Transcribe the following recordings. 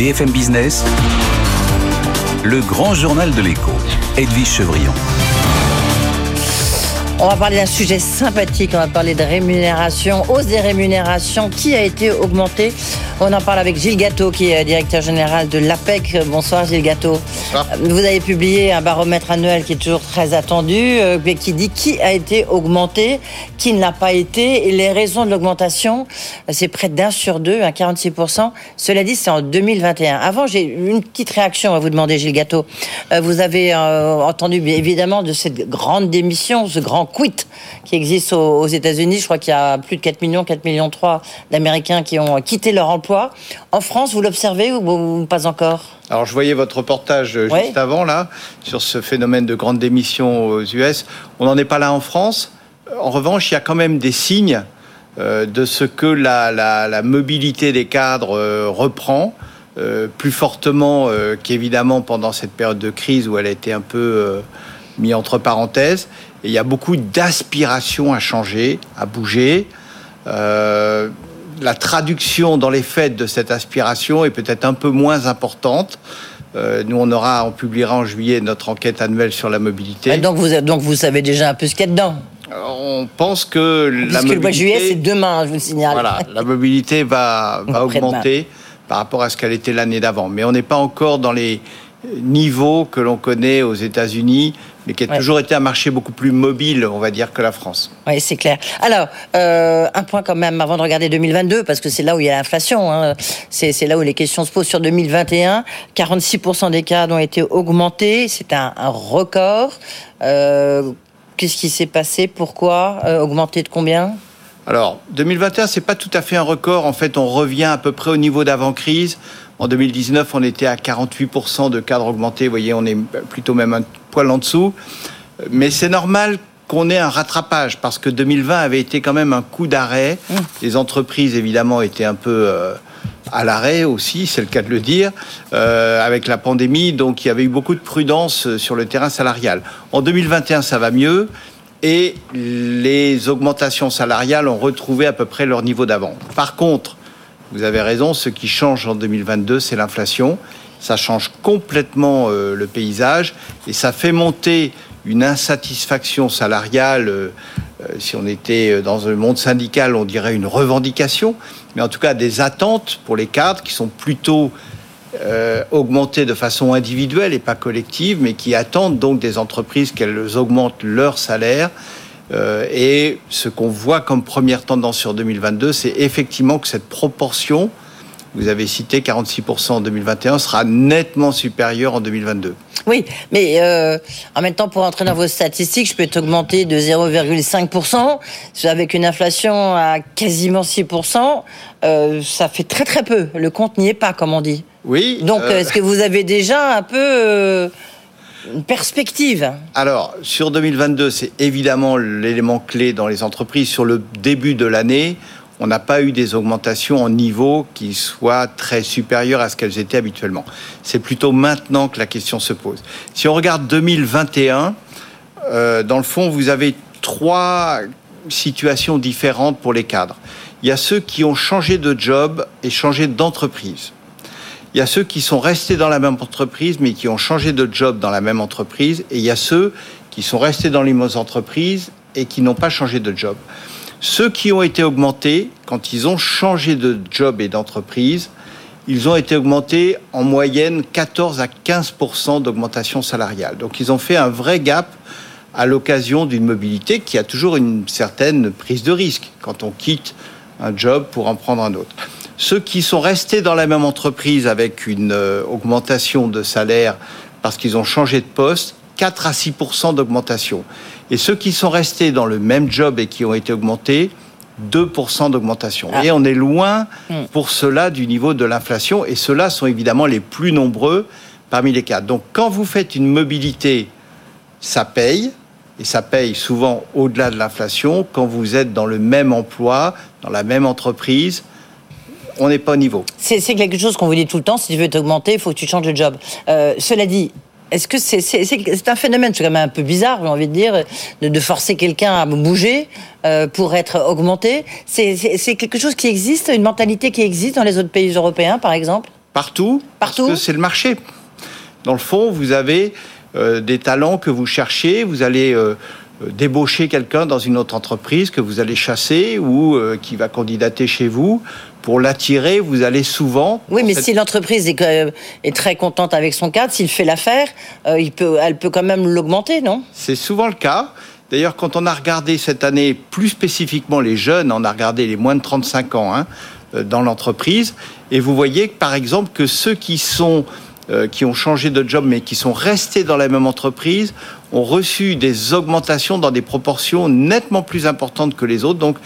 BFM Business, le grand journal de l'écho, Edwige Chevrillon. On va parler d'un sujet sympathique, on va parler de rémunération, hausse des rémunérations, qui a été augmentée. On en parle avec Gilles Gâteau, qui est directeur général de l'APEC. Bonsoir Gilles Gâteau. Vous avez publié un baromètre annuel qui est toujours très attendu, euh, mais qui dit qui a été augmenté, qui ne l'a pas été, et les raisons de l'augmentation, c'est près d'un sur deux, à 46%. Cela dit, c'est en 2021. Avant, j'ai une petite réaction à vous demander, Gilles Gâteau. Euh, vous avez euh, entendu évidemment de cette grande démission, ce grand quit qui existe aux, États-Unis. Je crois qu'il y a plus de 4 millions, 4 millions 3 d'Américains qui ont quitté leur emploi. En France, vous l'observez ou, pas encore? Alors je voyais votre reportage euh, juste avant là sur ce phénomène de grande démission aux US. On n'en est pas là en France. En revanche, il y a quand même des signes euh, de ce que la, mobilité des cadres euh, reprend plus fortement qu'évidemment pendant cette période de crise où elle a été un peu mise entre parenthèses. Et il y a beaucoup d'aspiration à changer, à bouger. Euh, la traduction dans les faits de cette aspiration est peut-être un peu moins importante. Euh, nous, on aura, on publiera en juillet notre enquête annuelle sur la mobilité. donc, vous, donc vous savez déjà un peu ce qu'il y a dedans. On pense que la mobilité. le mois de juillet, c'est demain, je vous le signale. Voilà, la mobilité va, va augmenter par rapport à ce qu'elle était l'année d'avant. Mais on n'est pas encore dans les niveaux que l'on connaît aux États-Unis mais qui a toujours été un marché beaucoup plus mobile, on va dire, que la France. Oui, c'est clair. Alors, euh, un point quand même avant de regarder 2022, parce que c'est là où il y a l'inflation, hein. c'est là où les questions se posent sur 2021. 46% des cadres ont été augmentés, c'est un, record. Euh, qu'est-ce qui s'est passé? Pourquoi? Euh, Augmenter de combien? Alors, 2021, c'est pas tout à fait un record. En fait, on revient à peu près au niveau d'avant-crise. En 2019, on était à 48% de cadres augmentés. Vous voyez, on est plutôt même un poil en dessous. Mais c'est normal qu'on ait un rattrapage parce que 2020 avait été quand même un coup d'arrêt. Mmh. Les entreprises, évidemment, étaient un peu euh, à l'arrêt aussi, c'est le cas de le dire, euh, avec la pandémie. Donc, il y avait eu beaucoup de prudence euh, sur le terrain salarial. En 2021, ça va mieux et les augmentations salariales ont retrouvé à peu près leur niveau d'avant. Par contre, vous avez raison, ce qui change en 2022, c'est l'inflation. Ça change complètement euh, le paysage et ça fait monter une insatisfaction salariale. Euh, euh, si on était dans un monde syndical, on dirait une revendication, mais en tout cas des attentes pour les cadres qui sont plutôt augmentées de façon individuelle et pas collective, mais qui attendent donc des entreprises qu'elles augmentent leur salaire. Euh, et ce qu'on voit comme première tendance sur 2022, c'est effectivement que cette proportion, vous avez cité 46% en 2021, sera nettement supérieure en 2022. Oui, mais euh, en même temps, pour entrer dans vos statistiques, je peux t'augmenter de 0,5%, avec une inflation à quasiment 6%, euh, ça fait très très peu. Le compte n'y est pas, comme on dit. Oui. Donc, est-ce que vous avez déjà un peu une perspective? Alors, sur 2022, c'est évidemment l'élément clé dans les entreprises. Sur le début de l'année, on n'a pas eu des augmentations en niveau qui soient très supérieures à ce qu'elles étaient habituellement. C'est plutôt maintenant que la question se pose. Si on regarde 2021, euh, dans le fond, vous avez trois situations différentes pour les cadres. Il y a ceux qui ont changé de job et changé d'entreprise. Il y a ceux qui sont restés dans la même entreprise, mais qui ont changé de job dans la même entreprise. Et il y a ceux qui sont restés dans les mêmes entreprises et qui n'ont pas changé de job. Ceux qui ont été augmentés, quand ils ont changé de job et d'entreprise, ils ont été augmentés en moyenne 14 à 15% d'augmentation salariale. Donc ils ont fait un vrai gap à l'occasion d'une mobilité qui a toujours une certaine prise de risque quand on quitte un job pour en prendre un autre. Ceux qui sont restés dans la même entreprise avec une euh, augmentation de salaire parce qu'ils ont changé de poste, 4 à 6% d'augmentation. Et ceux qui sont restés dans le même job et qui ont été augmentés, 2% d'augmentation. Ah. Et on est loin hmm. pour cela du niveau de l'inflation. Et ceux-là sont évidemment les plus nombreux parmi les cas. Donc quand vous faites une mobilité, ça paye. Et ça paye souvent au-delà de l'inflation quand vous êtes dans le même emploi, dans la même entreprise, on n'est pas au niveau. C'est quelque chose qu'on vous dit tout le temps, si tu veux t'augmenter, il faut que tu changes de job. Euh, cela dit, est-ce que c'est un phénomène, c'est quand même un peu bizarre, j'ai envie de dire, de, forcer quelqu'un à bouger euh, pour être augmenté. C'est quelque chose qui existe, une mentalité qui existe dans les autres pays européens, par exemple? Partout, Partout. Parce que c'est le marché. Dans le fond, vous avez euh, des talents que vous cherchez, vous allez euh, débaucher quelqu'un dans une autre entreprise que vous allez chasser ou euh, qui va candidater chez vous. Pour l'attirer, vous allez souvent. Oui, mais cette- si l'entreprise est, euh, est très contente avec son cadre, s'il fait l'affaire, euh, il peut, elle peut quand même l'augmenter, non? C'est souvent le cas. D'ailleurs, quand on a regardé cette année, plus spécifiquement les jeunes, on a regardé les moins de 35 ans hein, euh, dans l'entreprise, et vous voyez par exemple que ceux qui sont euh, qui ont changé de job mais qui sont restés dans la même entreprise ont reçu des augmentations dans des proportions nettement plus importantes que les autres. Donc,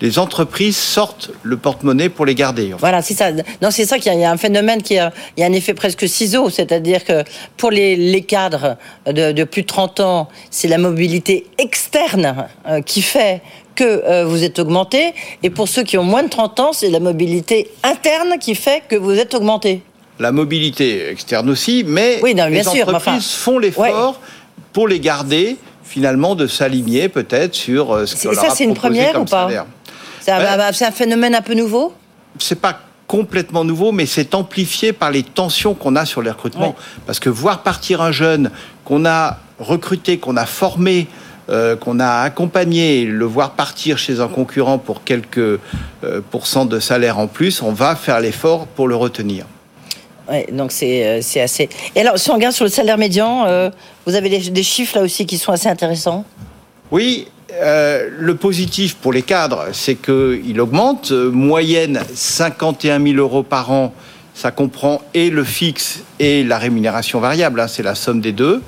les entreprises sortent le porte-monnaie pour les garder. Voilà, c'est ça. Non, c'est ça qu'il y a- un phénomène qui a, y a un effet presque ciseau, c'est-à-dire que pour les, les cadres de, de plus de 30 ans, c'est la mobilité externe euh, qui fait que euh, vous êtes augmenté, et pour ceux qui ont moins de 30 ans, c'est la mobilité interne qui fait que vous êtes augmenté. La mobilité externe aussi, mais Oui, non, bien les sûr, entreprises enfin, font l'effort pour les garder, finalement, de s'aligner peut-être sur euh, ce qu'on ça, leur a c'est une première ou pas. C'est un, un phénomène un peu nouveau? C'est pas complètement nouveau, mais c'est amplifié par les tensions qu'on a sur les recrutements. Parce que voir partir un jeune qu'on a recruté, qu'on a formé, euh, qu'on a accompagné, le voir partir chez un concurrent pour quelques euh, pourcents de salaire en plus, on va faire l'effort pour le retenir. Ouais, donc c'est euh, c'est assez. Et alors, si on regarde sur le salaire médian, euh, vous avez des, des chiffres là aussi qui sont assez intéressants? Oui, euh, le positif pour les cadres, c'est qu'il augmente. Euh, moyenne 51 000 euros par an, ça comprend et le fixe et la rémunération variable, hein, c'est la somme des deux.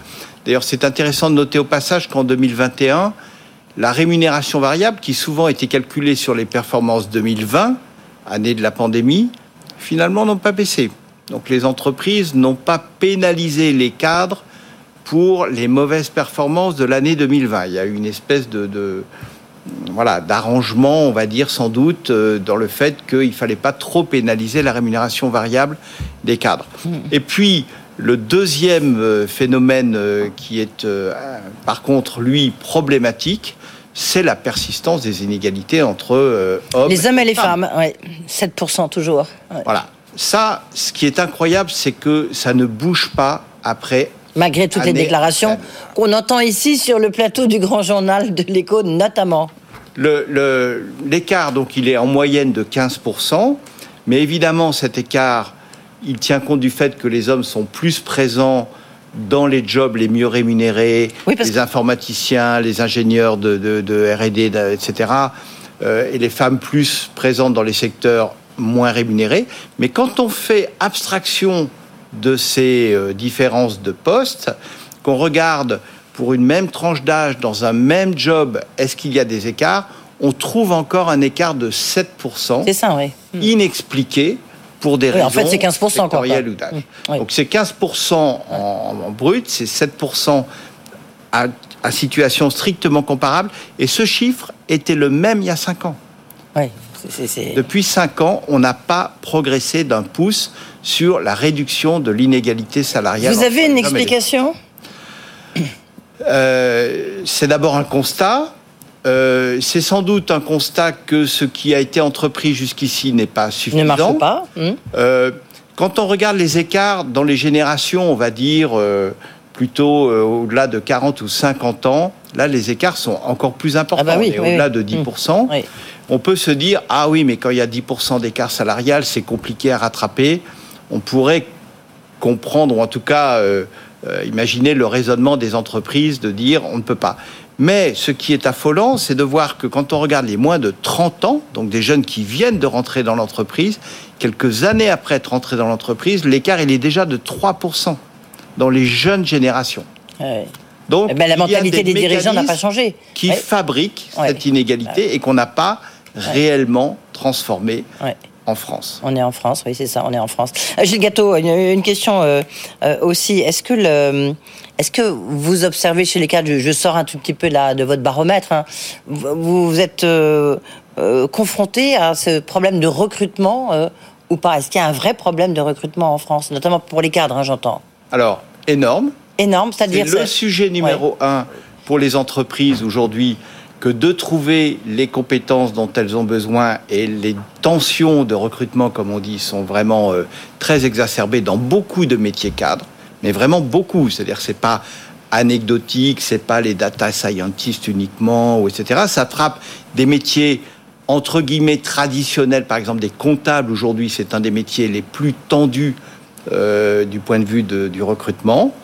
D'ailleurs, c'est intéressant de noter au passage qu'en 2021, la rémunération variable, qui souvent était calculée sur les performances 2020, année de la pandémie, finalement n'ont pas baissé. Donc les entreprises n'ont pas pénalisé les cadres pour les mauvaises performances de l'année 2020. Il y a eu une espèce de, de- voilà d'arrangement, on va dire sans doute, euh, dans le fait qu'il fallait pas trop pénaliser la rémunération variable des cadres. Et puis le deuxième euh, phénomène euh, qui est euh, par contre lui problématique, c'est la persistance des inégalités entre hommes les hommes et les femmes. femmes, ouais, 7% toujours. Ouais. Voilà. Ça, ce qui est incroyable, c'est que ça ne bouge pas après. Malgré toutes les déclarations qu'on entend ici sur le plateau du Grand Journal de l'Écho, notamment. Le- le- L'écart, donc, il est en moyenne de 15%, mais évidemment, cet écart, il tient compte du fait que les hommes sont plus présents dans les jobs les mieux rémunérés, Oui, les informaticiens, les ingénieurs de, de- de R&D, etc., euh, et les femmes plus présentes dans les secteurs moins rémunérés. Mais quand on fait abstraction de ces euh, différences de postes, qu'on regarde pour une même tranche d'âge dans un même job, est-ce qu'il y a des écarts? On trouve encore un écart de 7% C'est ça, oui. inexpliqué pour des Oui, raisons en fait, c'est 15%, quoi, ou d'âge. Mm, oui. Donc c'est 15% en, en brut, c'est 7% à, à situation strictement comparable. Et ce chiffre était le même il y a 5 ans. Oui, c'est- Depuis 5 ans, on n'a pas progressé d'un pouce sur la réduction de l'inégalité salariale. Vous avez une explication euh, c'est d'abord un constat. Euh, c'est sans doute un constat que ce qui a été entrepris jusqu'ici n'est pas ne suffisant. marche pas. hmm. Euh, quand on regarde les écarts dans les générations, on va dire plutôt au-delà de 40 ou 50 ans, là les écarts sont encore plus importants. Ah bah oui, oui, au-delà oui. de 10%. Oui. On peut se dire, ah oui, mais quand il y a 10% d'écart salarial, c'est compliqué à rattraper. On pourrait comprendre, ou en tout cas euh, euh, imaginer le raisonnement des entreprises de dire on ne peut pas. Mais ce qui est affolant, c'est de voir que quand on regarde les moins de 30 ans, donc des jeunes qui viennent de rentrer dans l'entreprise, quelques années après être rentrés dans l'entreprise, l'écart il est déjà de 3% dans les jeunes générations. Ouais. Donc Eh ben, la mentalité des dirigeants n'a pas changé. Qui Ouais. Ouais. cette inégalité et qu'on n'a pas réellement transformé en France. On est en France, oui, c'est ça, on est en France. Euh, Gilles Gâteau, une, une question euh, euh, aussi. Est-ce que, le, est-ce que vous observez chez les cadres, je, je sors un tout petit peu là de votre baromètre, hein, vous, vous êtes euh, confronté à ce problème de recrutement ou pas? Est-ce qu'il y a un vrai problème de recrutement en France, notamment pour les cadres, hein, j'entends? Alors, énorme. Énorme, C'est c'est-à-dire. le sujet numéro un pour les entreprises aujourd'hui que de trouver les compétences dont elles ont besoin et les tensions de recrutement, comme on dit, sont vraiment euh, très exacerbées dans beaucoup de métiers cadres, mais vraiment beaucoup. C'est-à-dire, c'est pas anecdotique, c'est pas les data scientists uniquement, etc. Ça frappe des métiers entre guillemets traditionnels, par exemple des comptables aujourd'hui, c'est un des métiers les plus tendus euh, du point de vue du recrutement.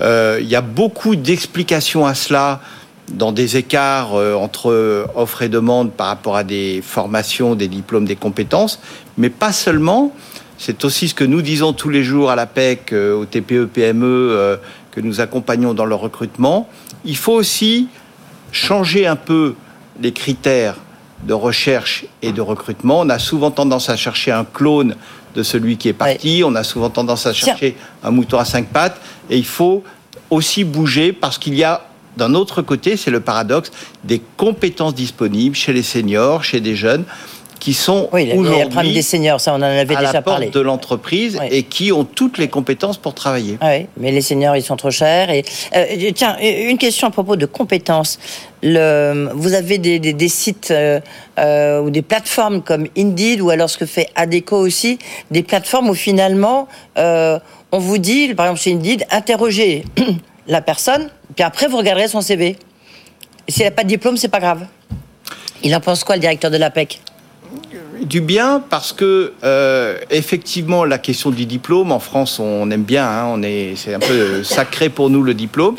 Euh, il y a beaucoup d'explications à cela dans des écarts euh, entre offre et demande par rapport à des formations, des diplômes, des compétences, mais pas seulement. C'est aussi ce que nous disons tous les jours à l'APEC, au TPE, PME, que nous accompagnons dans leur recrutement. Il faut aussi changer un peu les critères de recherche et de recrutement. On a souvent tendance à chercher un clone de celui qui est parti. On a souvent tendance à chercher un mouton à cinq pattes. Et il faut aussi bouger parce qu'il y a d'un autre côté, c'est le paradoxe des compétences disponibles chez les seniors, chez des jeunes qui sont oui, aujourd'hui des seniors, ça on en avait à déjà la porte parlé. de l'entreprise et qui ont toutes les compétences pour travailler. Oui, mais les seniors ils sont trop chers. Et euh, tiens, une question à propos de compétences. Le, vous avez des, des, sites euh, euh, ou des plateformes comme Indeed ou alors ce que fait Adeco aussi, des plateformes où finalement on vous dit, par exemple chez Indeed, interrogez la personne, puis après vous regarderez son CV. S'il n'a pas de diplôme, c'est pas grave. Il en pense quoi le directeur de l'APEC? Du bien parce que euh, effectivement la question du diplôme en France on aime bien, hein, on est c'est un peu sacré pour nous le diplôme,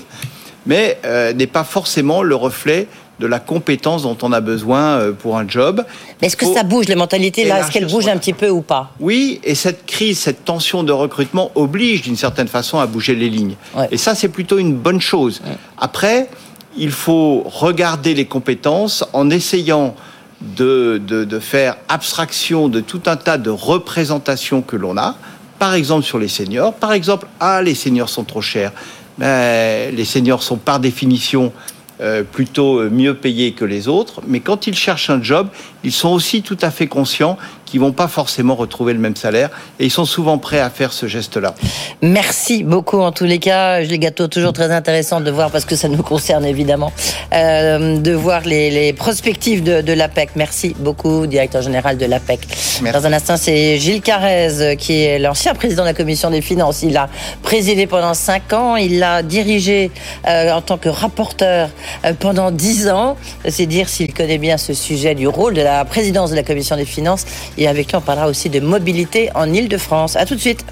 mais euh, n'est pas forcément le reflet de la compétence dont on a besoin euh, pour un job. Mais est-ce que ça bouge les mentalités là Est-ce qu'elles bougent un petit peu ou pas? Oui, et cette crise, cette tension de recrutement oblige d'une certaine façon à bouger les lignes. Et ça c'est plutôt une bonne chose. Après, il faut regarder les compétences en essayant de, de, faire abstraction de tout un tas de représentations que l'on a, par exemple sur les seniors. Par exemple, ah, les seniors sont trop chers. Mais les seniors sont par définition euh, plutôt mieux payés que les autres, mais quand ils cherchent un job, ils sont aussi tout à fait conscients qu'ils vont pas forcément retrouver le même salaire et ils sont souvent prêts à faire ce geste-là. Merci beaucoup en tous les cas, les gâteaux toujours très intéressant de voir parce que ça nous concerne évidemment euh, de voir les, les prospectives de, de l'APEC. Merci beaucoup, directeur général de l'APEC. Dans un instant, c'est Gilles Carrez qui est l'ancien président de la commission des finances. Il a présidé pendant cinq ans, il l'a dirigé euh, en tant que rapporteur euh, pendant dix ans. C'est dire s'il connaît bien ce sujet du rôle de la présidence de la commission des finances. Et avec lui, on parlera aussi de mobilité en Ile-de-France. À tout de suite.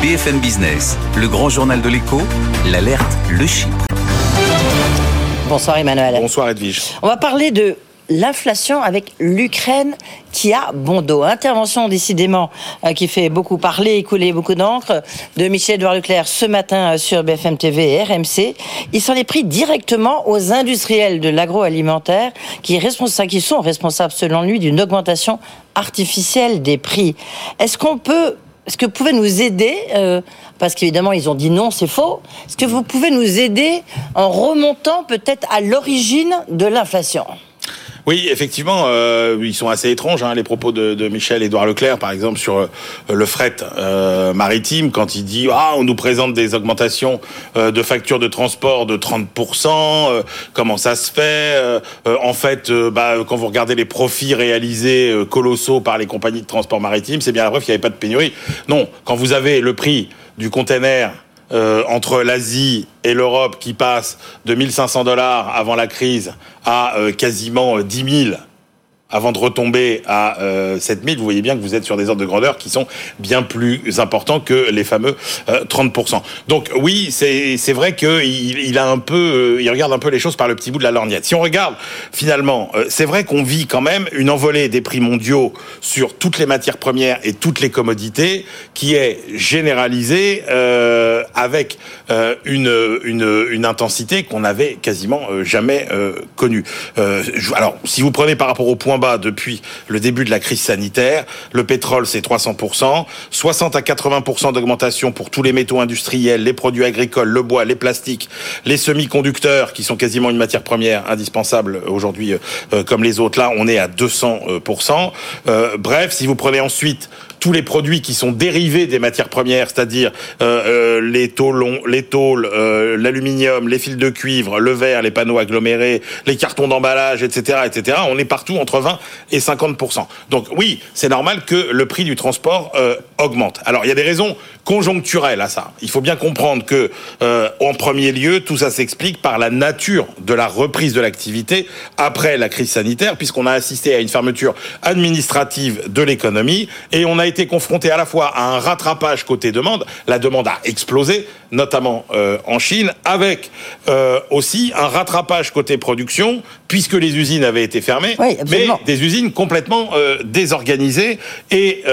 BFM Business, le grand journal de l'écho, l'alerte, le chiffre. Bonsoir Emmanuel. Bonsoir Edwige. On va parler de l'inflation avec l'Ukraine qui a bon dos. Intervention décidément euh, qui fait beaucoup parler et couler beaucoup d'encre de Michel-Edouard Leclerc ce matin euh, sur BFM TV et RMC. Il s'en est pris directement aux industriels de l'agroalimentaire qui, sont responsables selon lui d'une augmentation artificielle des prix. Est-ce qu'on peut est-ce que vous pouvez nous aider euh, Parce qu'évidemment, ils ont dit non, c'est faux. Est-ce que vous pouvez nous aider en remontant peut-être à l'origine de l'inflation? Oui, effectivement, euh, ils sont assez étranges, hein, les propos de, de Michel-Édouard Leclerc, par exemple, sur euh, le fret euh, maritime, quand il dit « Ah, on nous présente des augmentations euh, de factures de transport de 30%, euh, comment ça se fait En fait, bah, quand vous regardez les profits réalisés colossaux par les compagnies de transport maritime, c'est bien la preuve qu'il n'y avait pas de pénurie. Non, quand vous avez le prix du container euh, entre l'Asie et l'Europe qui passe de 1500 dollars avant la crise à euh, quasiment 10 euh, 000 avant de retomber à euh, 7000, vous voyez bien que vous êtes sur des ordres de grandeur qui sont bien plus importants que les fameux 30%. Euh, Donc oui, c'est vrai qu'il il a un peu, euh, il regarde un peu les choses par le petit bout de la lorgnette. Si on regarde finalement, euh, c'est vrai qu'on vit quand même une envolée des prix mondiaux sur toutes les matières premières et toutes les commodités qui est généralisée avec une intensité qu'on n'avait quasiment jamais connue. alors, si vous prenez par rapport au point bas depuis le début de la crise sanitaire. Le pétrole, c'est 300%, 60 à 80% d'augmentation pour tous les métaux industriels, les produits agricoles, le bois, les plastiques, les semi-conducteurs, qui sont quasiment une matière première indispensable aujourd'hui, euh, comme les autres. Là, on est à 200%. Euh, bref, si vous prenez ensuite tous les produits qui sont dérivés des matières premières, c'est-à-dire euh, les tôles, les tôles, l'aluminium, les fils de cuivre, le verre, les panneaux agglomérés, les cartons d'emballage, etc., etc. On est partout entre 20 et 50% Donc oui, c'est normal que le prix du transport augmente. Alors il y a des raisons conjoncturelles à ça. Il faut bien comprendre que en premier lieu, tout ça s'explique par la nature de la reprise de l'activité après la crise sanitaire, puisqu'on a assisté à une fermeture administrative de l'économie et on a été confronté à la fois à un rattrapage côté demande. La demande a explosé, notamment euh, en Chine, avec euh, aussi un rattrapage côté production, puisque les usines avaient été fermées, mais des usines complètement euh, désorganisées et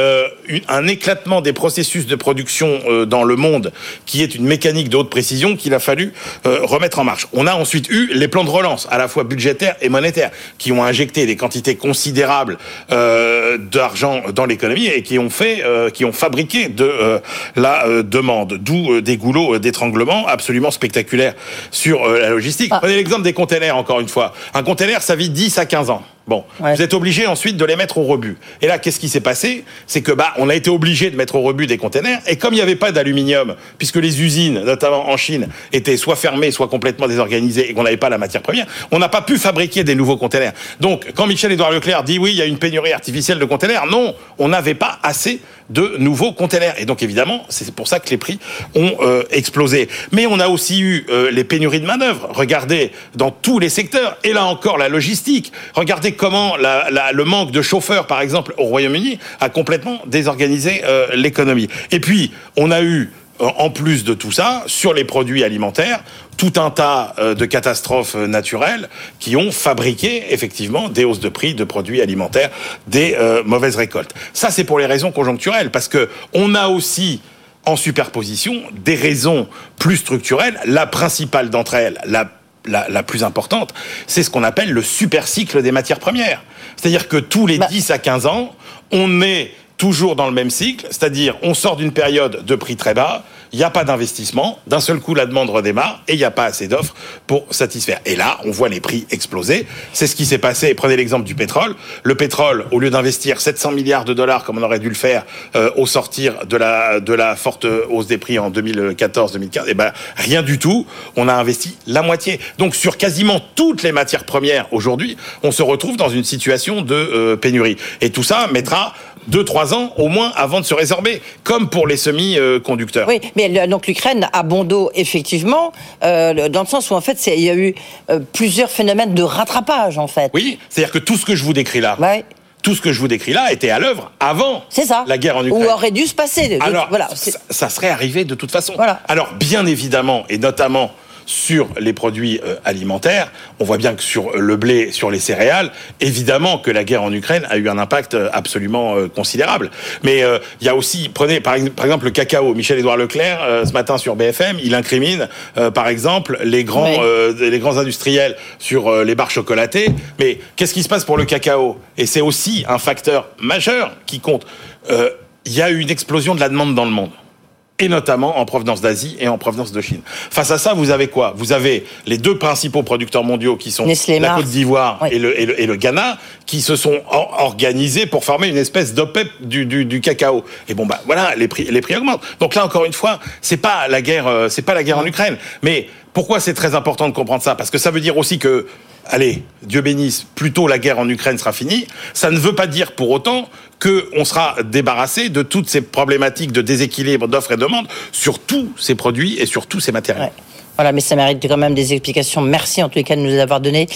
un éclatement des processus de production dans le monde, qui est une mécanique de haute précision qu'il a fallu remettre en marche. On a ensuite eu les plans de relance, à la fois budgétaires et monétaires, qui ont injecté des quantités considérables d'argent dans l'économie et qui ont fait, qui ont fabriqué de la demande, d'où des goulots euh, d'étranglement absolument spectaculaire sur euh, la logistique. Ah. Prenez l'exemple des containers, encore une fois. Un container, ça vit 10 à 15 ans. Bon, vous êtes obligé ensuite de les mettre au rebut. Et là, qu'est-ce qui s'est passé? C'est que bah, on a été obligé de mettre au rebut des containers. Et comme il n'y avait pas d'aluminium, puisque les usines, notamment en Chine, étaient soit fermées, soit complètement désorganisées, et qu'on n'avait pas la matière première, on n'a pas pu fabriquer des nouveaux containers. Donc, quand Michel-Édouard Leclerc dit oui, il y a une pénurie artificielle de containers, non, on n'avait pas assez de nouveaux containers. Et donc, évidemment, c'est pour ça que les prix ont euh, explosé. Mais on a aussi eu euh, les pénuries de main-d'œuvre. Regardez dans tous les secteurs. Et là encore, la logistique. Regardez comment le manque de chauffeurs, par exemple, au Royaume-Uni, a complètement désorganisé euh, l'économie. Et puis, on a eu en plus de tout ça, sur les produits alimentaires, tout un tas euh, de catastrophes naturelles qui ont fabriqué effectivement des hausses de prix de produits alimentaires, des mauvaises récoltes. Ça, c'est pour les raisons conjoncturelles, parce que on a aussi en superposition des raisons plus structurelles. La principale d'entre elles, la la, plus importante, c'est ce qu'on appelle le super cycle des matières premières. C'est-à-dire que tous les 10 bah. à 15 ans, on est toujours dans le même cycle, c'est-à-dire on sort d'une période de prix très bas, il n'y a pas d'investissement, d'un seul coup la demande redémarre et il n'y a pas assez d'offres pour satisfaire. Et là, on voit les prix exploser. C'est ce qui s'est passé. Prenez l'exemple du pétrole. Le pétrole, au lieu d'investir 700 milliards de dollars comme on aurait dû le faire euh, au sortir de la forte hausse des prix en 2014-2015, eh ben rien du tout. On a investi la moitié. Donc sur quasiment toutes les matières premières aujourd'hui, on se retrouve dans une situation de euh, pénurie. Et tout ça mettra deux, trois ans au moins avant de se résorber, comme pour les semi-conducteurs. Oui, mais donc l'Ukraine a bon dos, effectivement, euh, dans le sens où en fait il y a eu euh, plusieurs phénomènes de rattrapage en fait. Oui, c'est-à-dire que tout ce que je vous décris là. Tout ce que je vous décris là était à l'œuvre avant ça. la guerre en Ukraine. Ou aurait dû se passer. Alors, voilà, ça, serait arrivé de toute façon. Voilà. Alors, bien évidemment, et notamment sur les produits euh, alimentaires. On voit bien que sur le blé, sur les céréales, évidemment que la guerre en Ukraine a eu un impact euh, absolument euh, considérable. Mais il y a aussi, prenez par, exemple le cacao. Michel-Édouard Leclerc, ce matin sur BFM, il incrimine par exemple les grands, les grands industriels sur les barres chocolatées. Mais qu'est-ce qui se passe pour le cacao? Et c'est aussi un facteur majeur qui compte. Il y a eu une explosion de la demande dans le monde et notamment en provenance d'Asie et en provenance de Chine. Face à ça, vous avez quoi? Vous avez les deux principaux producteurs mondiaux qui sont la Côte d'Ivoire et, le, et, le, Ghana, qui se sont organisés pour former une espèce d'OPEP du, du, du, cacao. Et bon, bah voilà, les prix, les prix augmentent. Donc là, encore une fois, c'est pas la guerre, euh, c'est pas la guerre en Ukraine, mais pourquoi c'est très important de comprendre ça? Parce que ça veut dire aussi que allez, Dieu bénisse, plutôt la guerre en Ukraine sera finie, ça ne veut pas dire pour autant qu'on sera débarrassé de toutes ces problématiques de déséquilibre d'offres et de demande sur tous ces produits et sur tous ces matériaux. Voilà, mais ça mérite quand même des explications. Merci en tous les cas de nous avoir données.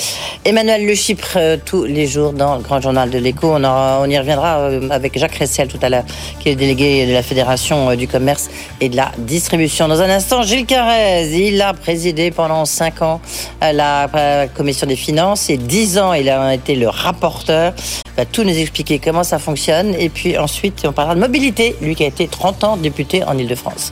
Emmanuel Le Chypre, euh, tous les jours dans le Grand Journal de l'Écho. On, y reviendra euh, avec Jacques Ressel tout à l'heure, qui est délégué de la Fédération euh, du commerce et de la distribution. Dans un instant, Gilles Carrez, il a présidé pendant cinq ans la Commission des finances et dix ans, il a été le rapporteur. Il va tout nous expliquer comment ça fonctionne. Et puis ensuite, on parlera de mobilité, lui qui a été 30 ans député en Ile-de-France.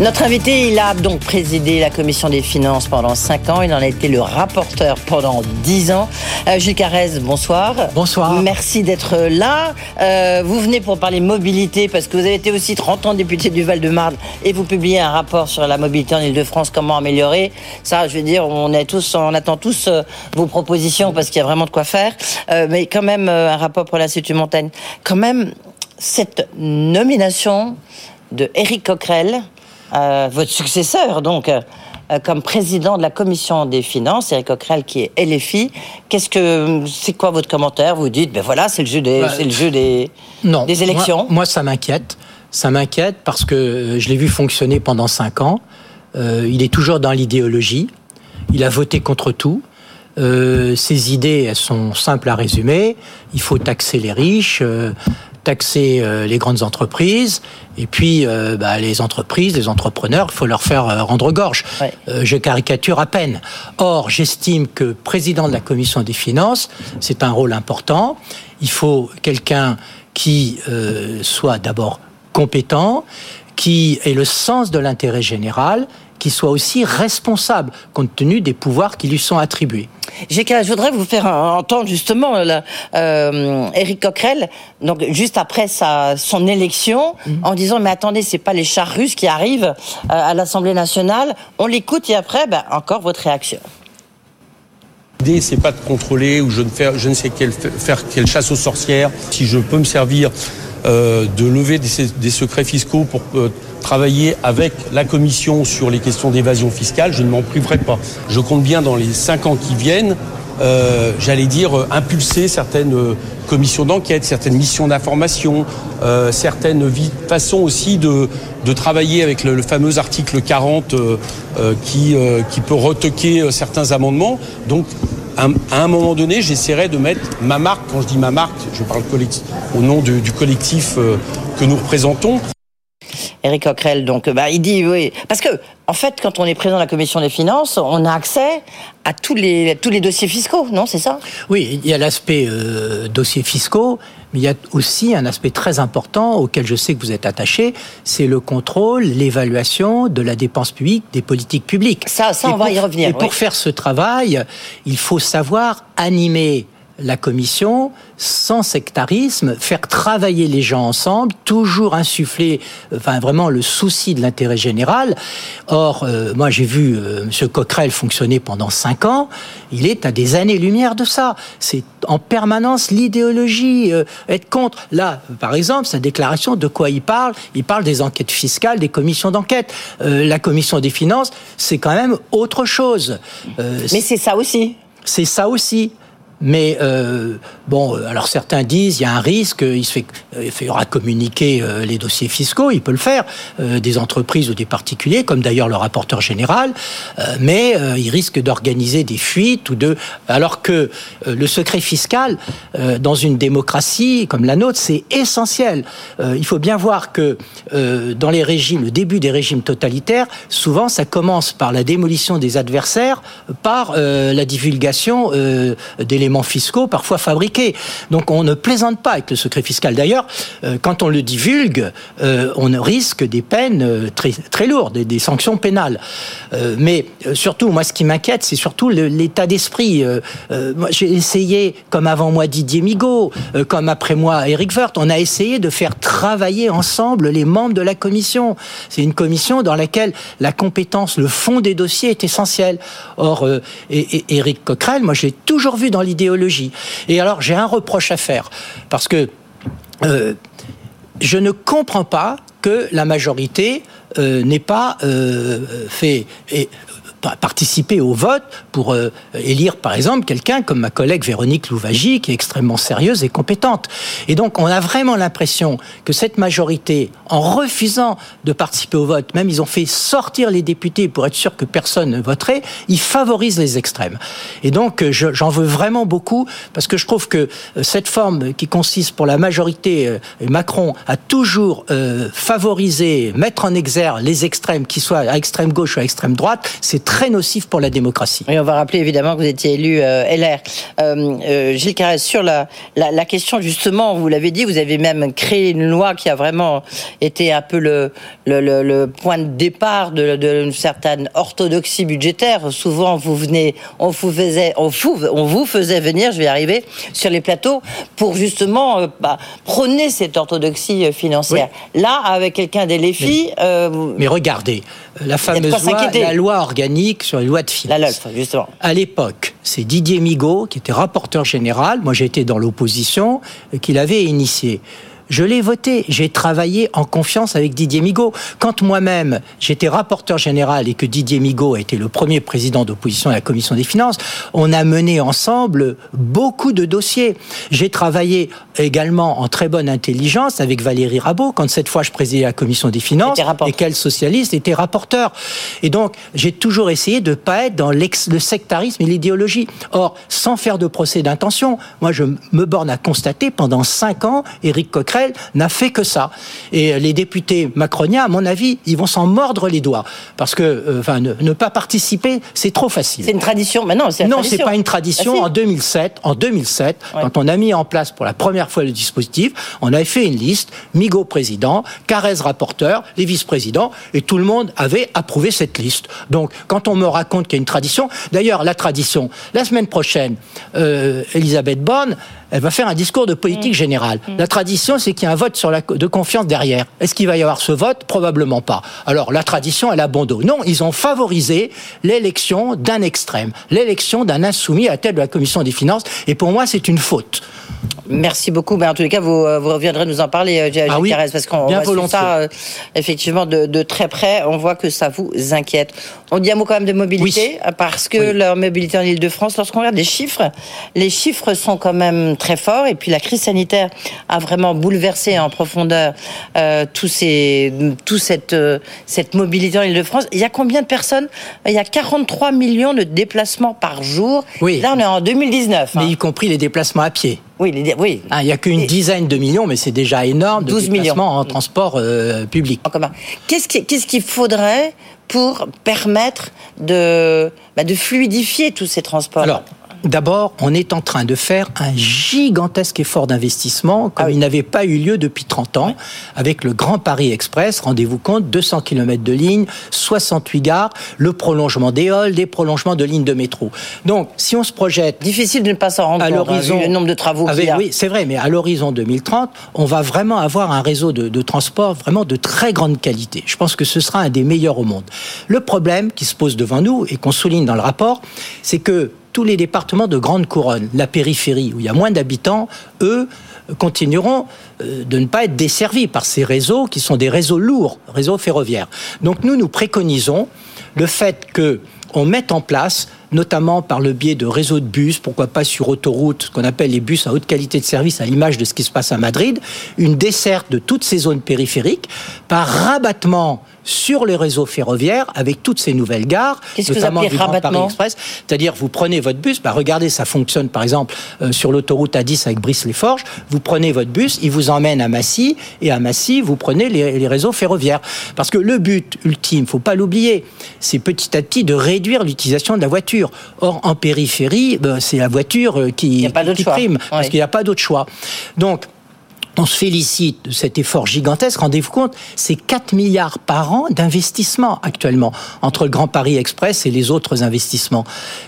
Notre invité, il a donc présidé la commission des finances pendant 5 ans. Il en a été le rapporteur pendant 10 ans. Euh, Gilles Carrez, bonsoir. Bonsoir. Merci d'être là. Euh, vous venez pour parler mobilité parce que vous avez été aussi 30 ans député du Val-de-Marne et vous publiez un rapport sur la mobilité en Ile-de-France, comment améliorer. Ça, je veux dire, on, est tous, on attend tous euh, vos propositions parce qu'il y a vraiment de quoi faire. Euh, mais quand même, euh, un rapport pour l'Institut Montaigne. Quand même, cette nomination de Éric Coquerel, euh, votre successeur, donc, euh, euh, comme président de la commission des finances, Éric Coquerel qui est LFI. Qu'est-ce que c'est quoi votre commentaire? Vous dites, ben voilà, c'est le jeu des, Bah, c'est le jeu des, Non. des élections. Moi, moi, ça m'inquiète. Ça m'inquiète parce que je l'ai vu fonctionner pendant cinq ans. Euh, il est toujours dans l'idéologie. Il a voté contre tout. Euh, ses idées, elles sont simples à résumer. Il faut taxer les riches, euh, taxer euh, les grandes entreprises, et puis euh, bah, les entreprises, les entrepreneurs, il faut leur faire euh, rendre gorge. Ouais. Je caricature à peine. Or, j'estime que président de la commission des finances, c'est un rôle important. Il faut quelqu'un qui soit d'abord compétent, qui ait le sens de l'intérêt général, qui soit aussi responsable compte tenu des pouvoirs qui lui sont attribués. GK, je voudrais vous faire entendre justement là, euh, Éric Coquerel, donc juste après sa, son élection, Mhm. en disant mais attendez, c'est pas les chars russes qui arrivent euh, à l'Assemblée nationale. On l'écoute et après, ben, encore votre réaction. C'est pas de contrôler ou je ne, fais, je ne sais quelle, faire quelle chasse aux sorcières. Si je peux me servir euh, de lever des, des secrets fiscaux pour euh, travailler avec la Commission sur les questions d'évasion fiscale, je ne m'en priverai pas. Je compte bien dans les cinq ans qui viennent, euh, j'allais dire, euh, impulser certaines euh, commissions d'enquête, certaines missions d'information, certaines façons aussi de, de travailler avec le, fameux article 40 euh, euh, qui, qui peut retoquer certains amendements. Donc, à un moment donné, j'essaierai de mettre ma marque. Quand je dis ma marque, je parle au nom du, collectif que nous représentons. Éric Coquerel, donc, bah, il dit oui. Parce que, en fait, quand on est président de la commission des finances, on a accès à tous les, tous les dossiers fiscaux, non C'est ça? Oui, il y a l'aspect euh, dossiers fiscaux, mais il y a aussi un aspect très important auquel je sais que vous êtes attaché, c'est le contrôle, l'évaluation de la dépense publique, des politiques publiques. Ça- ça, Et on va y revenir, Et pour faire ce travail, il faut savoir animer la commission sans sectarisme, faire travailler les gens ensemble, toujours insuffler, enfin vraiment le souci de l'intérêt général. Or, euh, moi j'ai vu euh, M. Coquerel fonctionner pendant cinq ans. Il est à des années-lumière de ça. C'est en permanence l'idéologie, euh, être contre. Là, par exemple, sa déclaration, de quoi il parle? Il parle des enquêtes fiscales, des commissions d'enquête. La commission des finances, c'est quand même autre chose. Mais c'est ça aussi. c'est ça aussi. Mais euh, bon, alors certains disent il y a un risque, il se fait, il communiquer euh, les dossiers fiscaux, il peut le faire, euh, des entreprises ou des particuliers, comme d'ailleurs le rapporteur général, mais il risque d'organiser des fuites ou de, alors que le secret fiscal dans une démocratie comme la nôtre, c'est essentiel. Il faut bien voir que dans les régimes, le début des régimes totalitaires, souvent ça commence par la démolition des adversaires, par la divulgation euh, fiscaux parfois fabriqués. Donc on ne plaisante pas avec le secret fiscal. D'ailleurs, euh, quand on le divulgue, euh, on risque des peines euh, très, très lourdes, des, sanctions pénales. Mais surtout, moi, ce qui m'inquiète, c'est surtout l'état d'esprit. Moi, j'ai essayé, comme avant moi Didier Migaud, comme après moi Eric Woerth, on a essayé de faire travailler ensemble les membres de la commission. C'est une commission dans laquelle la compétence, le fond des dossiers est essentiel. Or, Éric Coquerel, moi, je l'ai toujours vu dans Et alors, j'ai un reproche à faire parce que euh, je ne comprends pas que la majorité euh, n'ait pas euh, fait participer au vote pour euh, élire, par exemple, quelqu'un comme ma collègue Véronique Louvagie, qui est extrêmement sérieuse et compétente. Et donc, on a vraiment l'impression que cette majorité, en refusant de participer au vote, même ils ont fait sortir les députés pour être sûr que personne ne voterait, ils favorisent les extrêmes. Et donc, euh, je- j'en veux vraiment beaucoup, parce que je trouve que euh, cette forme qui consiste pour la majorité, Macron, à toujours euh, favoriser, mettre en exergue les extrêmes, qu'ils soient à extrême gauche ou à extrême droite, c'est très nocif pour la démocratie. Et on va rappeler évidemment que vous étiez élu euh, LR. Euh, euh, Gilles Carrez, sur la, la, la, question justement, vous l'avez dit, vous avez même créé une loi qui a vraiment été un peu le, le, le, le point de départ d'une de, certaine orthodoxie budgétaire. Souvent, vous venez, on vous faisait, on vous, on vous faisait venir, je vais y arriver, sur les plateaux pour justement euh, bah, prôner cette orthodoxie euh, financière. Oui. Là, avec quelqu'un des LFI... Mais, euh, mais regardez, la fameuse loi, la loi organique sur les lois de finances. La LOLF, justement. À l'époque, c'est Didier Migaud, qui était rapporteur général, moi j'étais dans l'opposition, qui l'avait initié. Je l'ai voté. J'ai travaillé en confiance avec Didier Migaud. Quand moi-même, j'étais rapporteur général et que Didier Migaud a été le premier président d'opposition à la Commission des finances, on a mené ensemble beaucoup de dossiers. J'ai travaillé également en très bonne intelligence avec Valérie Rabault, quand cette fois je présidais la Commission des finances et qu'elle socialiste était rapporteur. Et donc, j'ai toujours essayé de ne pas être dans le sectarisme et l'idéologie. Or, sans faire de procès d'intention, moi je me borne à constater pendant cinq ans, Éric Coquerel n'a fait que ça. Et les députés macroniens, à mon avis, ils vont s'en mordre les doigts. Parce que euh, enfin, ne, ne, pas participer, c'est trop facile. C'est une tradition Mais non, c'est Non, c'est pas une tradition. Ah, si. En 2007, en 2007 ouais. quand on a mis en place pour la première fois le dispositif, on avait fait une liste, Migaud président, Carrez rapporteur, les vice-présidents, et tout le monde avait approuvé cette liste. Donc, quand on me raconte qu'il y a une tradition, d'ailleurs, la tradition, la semaine prochaine, euh, Elisabeth Borne, elle va faire un discours de politique mmh. générale. Mmh. La tradition, c'est qu'il y a un vote sur la, de confiance derrière. Est-ce qu'il va y avoir ce vote? Probablement pas. Alors, la tradition, elle a bon dos. Non, ils ont favorisé l'élection d'un extrême, l'élection d'un insoumis à la tête de la commission des finances. Et pour moi, c'est une faute. Merci beaucoup. Mais en tous les cas, vous, vous reviendrez nous en parler, euh, ah oui, parce qu'on voit ça euh, effectivement de, de, très près. On voit que ça vous inquiète. On dit un mot quand même de mobilité, oui. parce que oui. leur mobilité en Ile-de-France, lorsqu'on regarde les chiffres, les chiffres sont quand même très forts. Et puis la crise sanitaire a vraiment bouleversé en profondeur euh, tous ces, tout cette, euh, cette mobilité en Ile-de-France. Il y a combien de personnes? Il y a 43 millions de déplacements par jour. Oui. Là, on est en 2019. Mais hein. y compris les déplacements à pied. Oui, les, oui. Ah, il n'y a qu'une dizaine de millions, mais c'est déjà énorme de 12 millions en transport euh, public. En commun. Qu'est-ce qu'il qu qu'il faudrait pour permettre de, bah, de fluidifier tous ces transports? Alors, D'abord, on est en train de faire un gigantesque effort d'investissement comme ah oui. il n'avait pas eu lieu depuis 30 ans, avec le Grand Paris Express, rendez-vous compte, 200 km de ligne, 68 gares, le prolongement des halls, des prolongements de lignes de métro. Donc, si on se projette... Difficile de ne pas s'en rendre à compte, hein, le nombre de travaux avec, Oui, c'est vrai, mais à l'horizon 2030, on va vraiment avoir un réseau de, de transport vraiment de très grande qualité. Je pense que ce sera un des meilleurs au monde. Le problème qui se pose devant nous, et qu'on souligne dans le rapport, c'est que tous les départements de grande couronne, la périphérie, où il y a moins d'habitants, eux continueront de ne pas être desservis par ces réseaux qui sont des réseaux lourds, réseaux ferroviaires. Donc nous, nous préconisons le fait que on mette en place notamment par le biais de réseaux de bus, pourquoi pas sur autoroute, ce qu'on appelle les bus à haute qualité de service, à l'image de ce qui se passe à Madrid, une desserte de toutes ces zones périphériques par rabattement sur les réseaux ferroviaires avec toutes ces nouvelles gares, notamment du Grand Paris Express. C'est-à-dire, vous prenez votre bus, bah regardez, ça fonctionne par exemple euh, sur l'autoroute A10 avec Brice-les-Forges. Vous prenez votre bus, il vous emmène à Massy, et à Massy, vous prenez les, les réseaux ferroviaires. Parce que le but ultime, faut pas l'oublier, c'est petit à petit de réduire l'utilisation de la voiture. Or, en périphérie, ben, c'est la voiture qui, qui prime, parce qu'il n'y a pas d'autre choix. Donc, on se félicite de cet effort gigantesque. Rendez-vous compte, c'est 4 milliards par an d'investissement actuellement entre le Grand Paris Express et les autres investissements.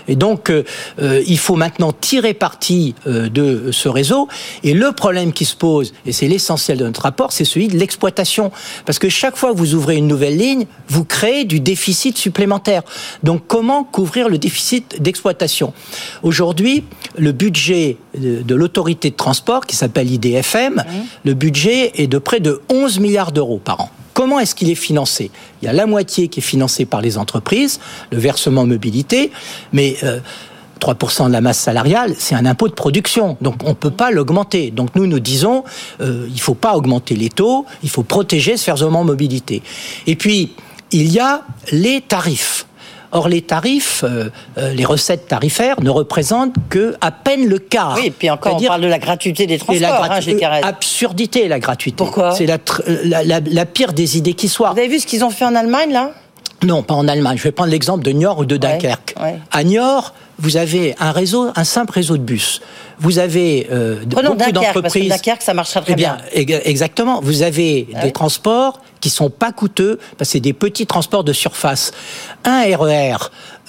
Et donc, euh, euh, il faut maintenant tirer parti euh, de ce réseau. Et le problème qui se pose, et c'est l'essentiel de notre rapport, c'est celui de l'exploitation. Parce que chaque fois que vous ouvrez une nouvelle ligne, vous créez du déficit supplémentaire. Donc, comment couvrir le déficit d'exploitation? Aujourd'hui, le budget de, l'autorité de transport, qui s'appelle IDFM, le budget est de près de 11 milliards d'euros par an. Comment est-ce qu'il est financé? Il y a la moitié qui est financée par les entreprises, le versement mobilité, mais euh, 3% de la masse salariale, c'est un impôt de production. Donc on ne peut pas l'augmenter. Donc nous, nous disons, euh, il ne faut pas augmenter les taux, il faut protéger ce versement mobilité. Et puis, il y a les tarifs. Or, les tarifs, euh, les recettes tarifaires ne représentent que à peine le quart. Oui, et puis encore, on parle de la gratuité des transports. La gratu hein, absurdité, la gratuité. Pourquoi C'est la, la, la, la, pire des idées qui soit. Vous avez vu ce qu'ils ont fait en Allemagne, là? Non, pas en Allemagne. Je vais prendre l'exemple de Niort ou de Dunkerque. À Niort, vous avez un réseau, un simple réseau de bus. Vous avez euh, beaucoup d'entreprises. Dunkerque, ça marchera très eh bien, Exactement. Vous avez des transports qui sont pas coûteux parce que c'est des petits transports de surface. Un RER,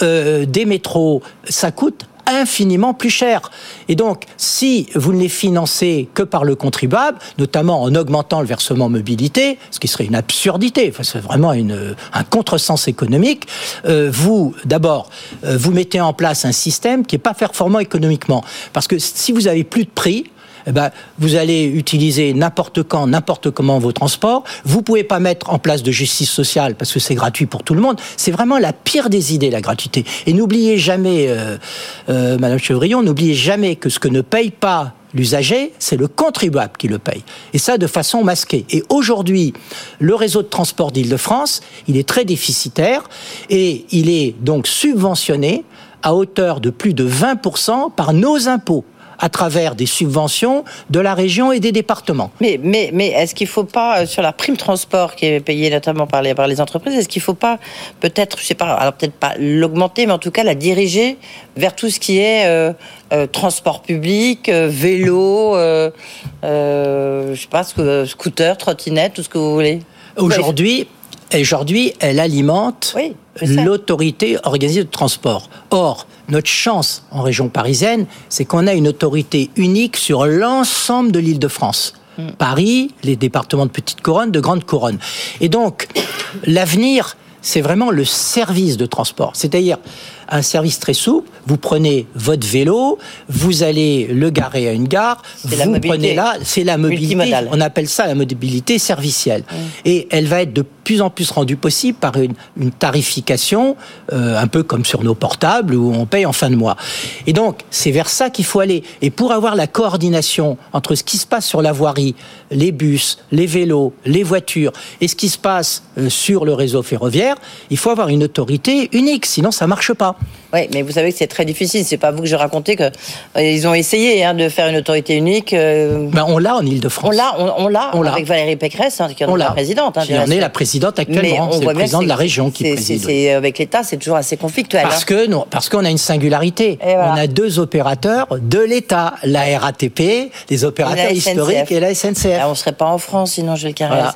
e euh, des métros, ça coûte infiniment plus cher. Et donc, si vous ne les financez que par le contribuable, notamment en augmentant le versement mobilité, ce qui serait une absurdité, enfin, c'est vraiment une, un contresens économique, euh, vous, d'abord, euh, vous mettez en place un système qui n'est pas performant économiquement. Parce que si vous avez plus de prix, eh ben, vous allez utiliser n'importe quand, n'importe comment vos transports. Vous pouvez pas mettre en place de justice sociale parce que c'est gratuit pour tout le monde. C'est vraiment la pire des idées, la gratuité. Et n'oubliez jamais, euh, euh, Madame Chevrillon, n'oubliez jamais que ce que ne paye pas l'usager, c'est le contribuable qui le paye. Et ça de façon masquée. Et aujourd'hui, le réseau de transport d'Île-de-France, il est très déficitaire et il est donc subventionné à hauteur de plus de 20% par nos impôts à travers des subventions de la région et des départements. Mais, mais, mais est-ce qu'il ne faut pas, euh, sur la prime transport qui est payée notamment par les, par les entreprises, est-ce qu'il ne faut pas peut-être, je sais pas, alors peut-être pas l'augmenter, mais en tout cas la diriger vers tout ce qui est euh, euh, transport public, vélo, je sais pas, scooter, trottinette, tout ce que vous voulez Aujourd'hui, aujourd'hui, elle alimente l'autorité organisée de transport. Or, notre chance en région parisienne, c'est qu'on a une autorité unique sur l'ensemble de l'île de France. Mm. Paris, les départements de Petite Couronne, de Grande Couronne. Et donc, l'avenir, c'est vraiment le service de transport. C'est-à-dire, un service très souple. Vous prenez votre vélo, vous allez le garer à une gare, vous la prenez là, c'est la mobilité. On appelle ça la mobilité servicielle. Et elle va être de plus en plus rendue possible par une, tarification, euh, un peu comme sur nos portables où on paye en fin de mois. Et donc, c'est vers ça qu'il faut aller. Et pour avoir la coordination entre ce qui se passe sur la voirie, les bus, les vélos, les voitures, et ce qui se passe euh, sur le réseau ferroviaire, il faut avoir une autorité unique, sinon ça marche pas. Oui, mais vous savez que c'est très difficile. C'est pas vous que j'ai raconté que euh, ils ont essayé hein, de faire une autorité unique. Euh, ben on l'a en Ile-de-France. On l'a, on, l'a avec Valérie Pécresse, hein, qui est la présidente. Hein, qui en est la présidente actuellement. C'est le président de la région qui préside. C'est avec l'État, c'est toujours assez conflictuel. Parce que non, parce qu'on a une singularité. On a deux opérateurs de l'État, la RATP, les opérateurs historiques et la SNCF. Ah, on ne serait pas en France sinon, je le caresse.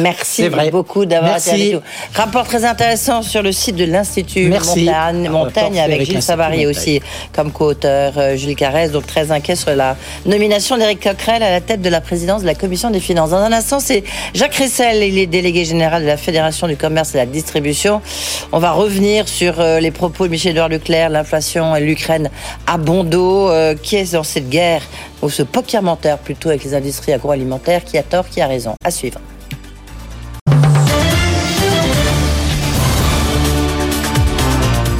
Merci beaucoup d'avoir été avec nous. Rapport très intéressant sur le site de l'Institut Montagne, Montagne avec Gilles Savary aussi comme co-auteur, euh, Jules Carès, donc très inquiet sur la nomination d'Éric Coquerel à la tête de la présidence de la Commission des finances. Dans un instant, c'est Jacques Ressel, il est délégué général de la Fédération du commerce et de la distribution. On va revenir sur euh, les propos de Michel-Édouard Leclerc, l'inflation et l'Ukraine à bon dos. Euh, qui est dans cette guerre, ou ce pokermentaire plutôt avec les industries agroalimentaires, qui a tort, qui a raison À suivre.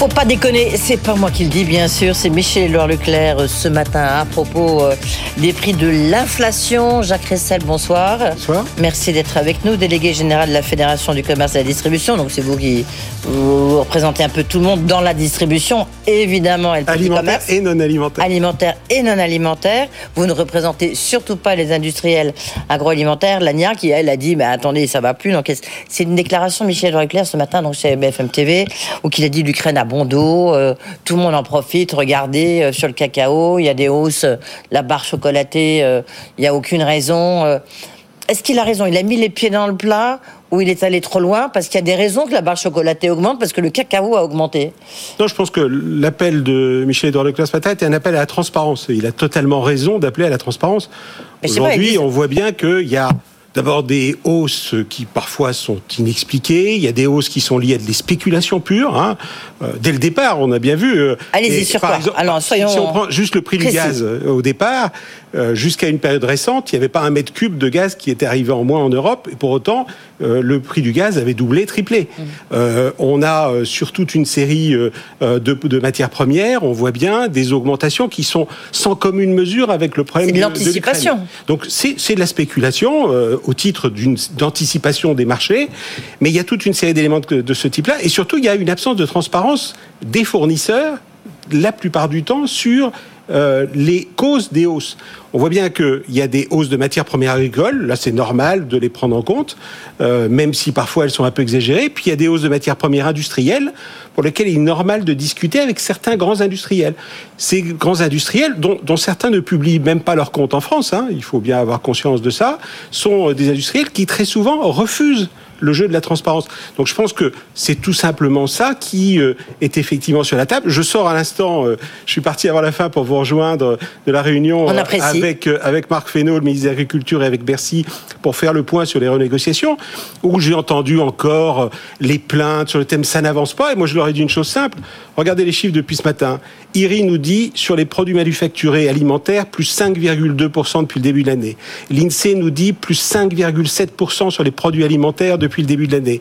Faut pas déconner, c'est pas moi qui le dis bien sûr, c'est Michel Laure Leclerc euh, ce matin à propos euh, des prix de l'inflation. Jacques Ressel, bonsoir. Bonsoir. Merci d'être avec nous, délégué général de la Fédération du commerce et de la distribution. Donc c'est vous qui vous représentez un peu tout le monde dans la distribution, évidemment. Et le alimentaire et non alimentaire. Alimentaire et non alimentaire. Vous ne représentez surtout pas les industriels agroalimentaires. Lania qui elle a dit, mais attendez, ça va plus. Donc c'est une déclaration de Michel Leclerc ce matin donc chez BFM TV où il a dit l'Ukraine a bon dos, euh, tout le monde en profite. Regardez, euh, sur le cacao, il y a des hausses, la barre chocolatée, il n'y a aucune raison. Est-ce qu'il a raison? Il a mis les pieds dans le plat ou il est allé trop loin? Parce qu'il y a des raisons que la barre chocolatée augmente parce que le cacao a augmenté Non, je pense que l'appel de Michel-Édouard Leclerc ce matin était un appel à la transparence. Il a totalement raison d'appeler à la transparence. Aujourd'hui, on voit bien qu'il y a D'abord des hausses qui parfois sont inexpliquées, il y a des hausses qui sont liées à des spéculations pures. Hein. Euh, dès le départ, on a bien vu. Euh, Allez-y sur quoi? Alors, soyons Si on prend juste le prix du gaz euh, au départ, jusqu'à une période récente, il n'y avait pas un mètre cube de gaz qui était arrivé en moins en Europe, et pour autant, le prix du gaz avait doublé, triplé. Mmh. on a sur toute une série de, de, matières premières, on voit bien des augmentations qui sont sans commune mesure avec le problème de l'anticipation. Donc c'est de la spéculation au titre d'anticipation des marchés, mais il y a toute une série d'éléments de, ce type-là, et surtout il y a une absence de transparence des fournisseurs la plupart du temps sur euh, les causes des hausses. On voit bien qu'il y a des hausses de matières premières agricoles. Là, c'est normal de les prendre en compte, euh, même si parfois elles sont un peu exagérées. Puis il y a des hausses de matières premières industrielles pour lesquelles il est normal de discuter avec certains grands industriels. Ces grands industriels, dont, certains ne publient même pas leurs comptes en France, hein, il faut bien avoir conscience de ça, sont des industriels qui très souvent refusent le jeu de la transparence. Donc je pense que c'est tout simplement ça qui euh, est effectivement sur la table. Je sors à l'instant, euh, je suis parti avant la fin pour vous rejoindre de la réunion euh, avec, euh, avec Marc Fesneau, le ministre de l'Agriculture, et avec Bercy pour faire le point sur les renégociations, où j'ai entendu encore euh, les plaintes sur le thème ça n'avance pas. Et moi je leur ai dit une chose simple, regardez les chiffres depuis ce matin. IRI nous dit sur les produits manufacturés alimentaires, plus 5,2% depuis le début de l'année. L'INSEE nous dit plus 5,7% sur les produits alimentaires depuis le début de l'année.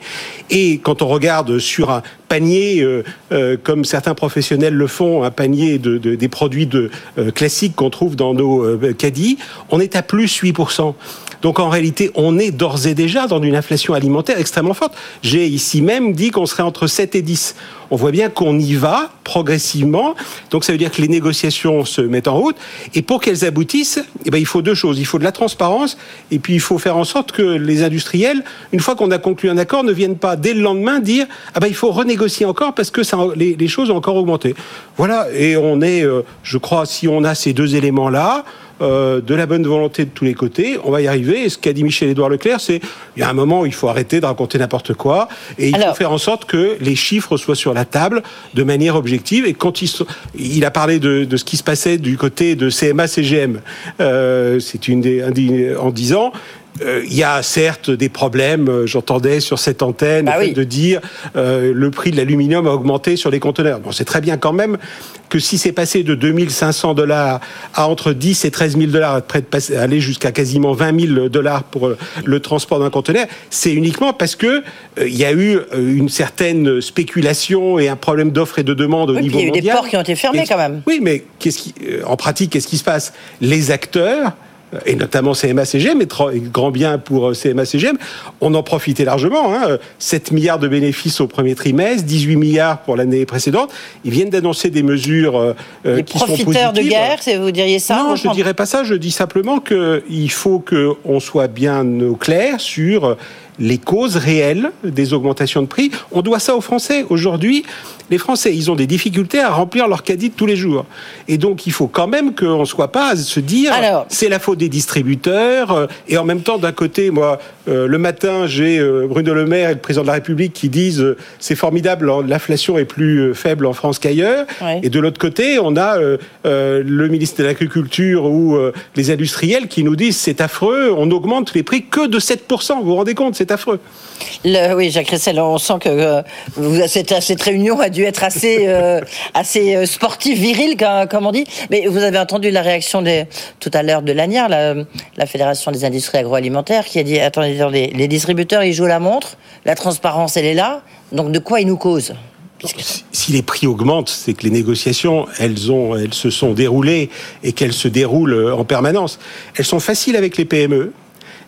Et quand on regarde sur un panier, euh, euh, comme certains professionnels le font, un panier de, de- des produits de, euh, classiques qu'on trouve dans nos caddies, on est à plus 8%. Donc en réalité, on est d'ores et déjà dans une inflation alimentaire extrêmement forte. J'ai ici même dit qu'on serait entre 7 et 10. On voit bien qu'on y va progressivement. Donc ça veut dire que les négociations se mettent en route. Et pour qu'elles aboutissent, eh ben, il faut deux choses. Il faut de la transparence et puis il faut faire en sorte que les industriels, une fois qu'on a conclu un accord, ne viennent pas dès le lendemain dire ah ben il faut renégocier encore parce que ça, les, choses ont encore augmenté. Voilà. Et on est, euh, je crois, si on a ces deux éléments-là, euh, de la bonne volonté de tous les côtés, on va y arriver. Et ce qu'a dit Michel-Édouard Leclerc, c'est il y a un moment où il faut arrêter de raconter n'importe quoi et il Alors- faut faire en sorte que les chiffres soient sur la table de manière objective. Et quand il, so- il a parlé de, de ce qui se passait du côté de CMA-CGM, euh, c'est une des, un en disant. euh, Il y a certes des problèmes, euh, j'entendais sur cette antenne, Bah oui. de dire euh, le prix de l'aluminium a augmenté sur les conteneurs. Bon, c'est très bien quand même que si c'est passé de 2500 dollars à entre 10 et 13 000 dollars, près de aller jusqu'à quasiment 20 000 dollars pour euh, le transport d'un conteneur, c'est uniquement parce que euh, il y a eu euh, une certaine spéculation et un problème d'offre et de demande au Oui, niveau il y a eu des mondial. ports qui ont été fermés Et- quand même. Oui, mais qu'est-ce qui, euh, en pratique, qu'est-ce qui se passe? Les acteurs euh, et notamment CMA-CGM, et grand bien pour euh, CMA-CGM, on en profitait largement. Hein, euh, 7 milliards de bénéfices au premier trimestre, 18 milliards pour l'année précédente. Ils viennent d'annoncer des mesures euh, euh, qui sont profiteurs de positives. guerre, vous diriez ça Non, je ne dirais pas ça. Je dis simplement qu'il faut qu'on soit bien au clair sur les causes réelles des augmentations de prix. On doit ça aux Français. Aujourd'hui, les Français, ils ont des difficultés à remplir leur caddie de tous les jours. Et donc, il faut quand même qu'on ne soit pas à se dire c'est la faute des distributeurs. euh, Et en même temps, d'un côté, moi, euh, le matin, j'ai euh, Bruno Le Maire et le président de la République qui disent euh, c'est formidable, hein, l'inflation est plus faible en France qu'ailleurs. Ouais. Et de l'autre côté, on a le ministre de l'Agriculture ou les industriels qui nous disent c'est affreux, on augmente les prix que de 7%. Vous vous rendez compte, c'est affreux. Le- oui, Jacques Ressel, on sent que euh, vous- cette, cette réunion a dû être assez, euh, assez euh, sportive, virile, comme, on dit. Mais vous avez entendu la réaction des, tout à l'heure de l'ANIAR, la, la Fédération des industries agroalimentaires, qui a dit attendez, les distributeurs, ils jouent la montre, la transparence, elle est là, donc de quoi ils nous causent? Si- les prix augmentent, c'est que les négociations, elles, ont, elles se sont déroulées et qu'elles se déroulent en permanence. Elles sont faciles avec les PME.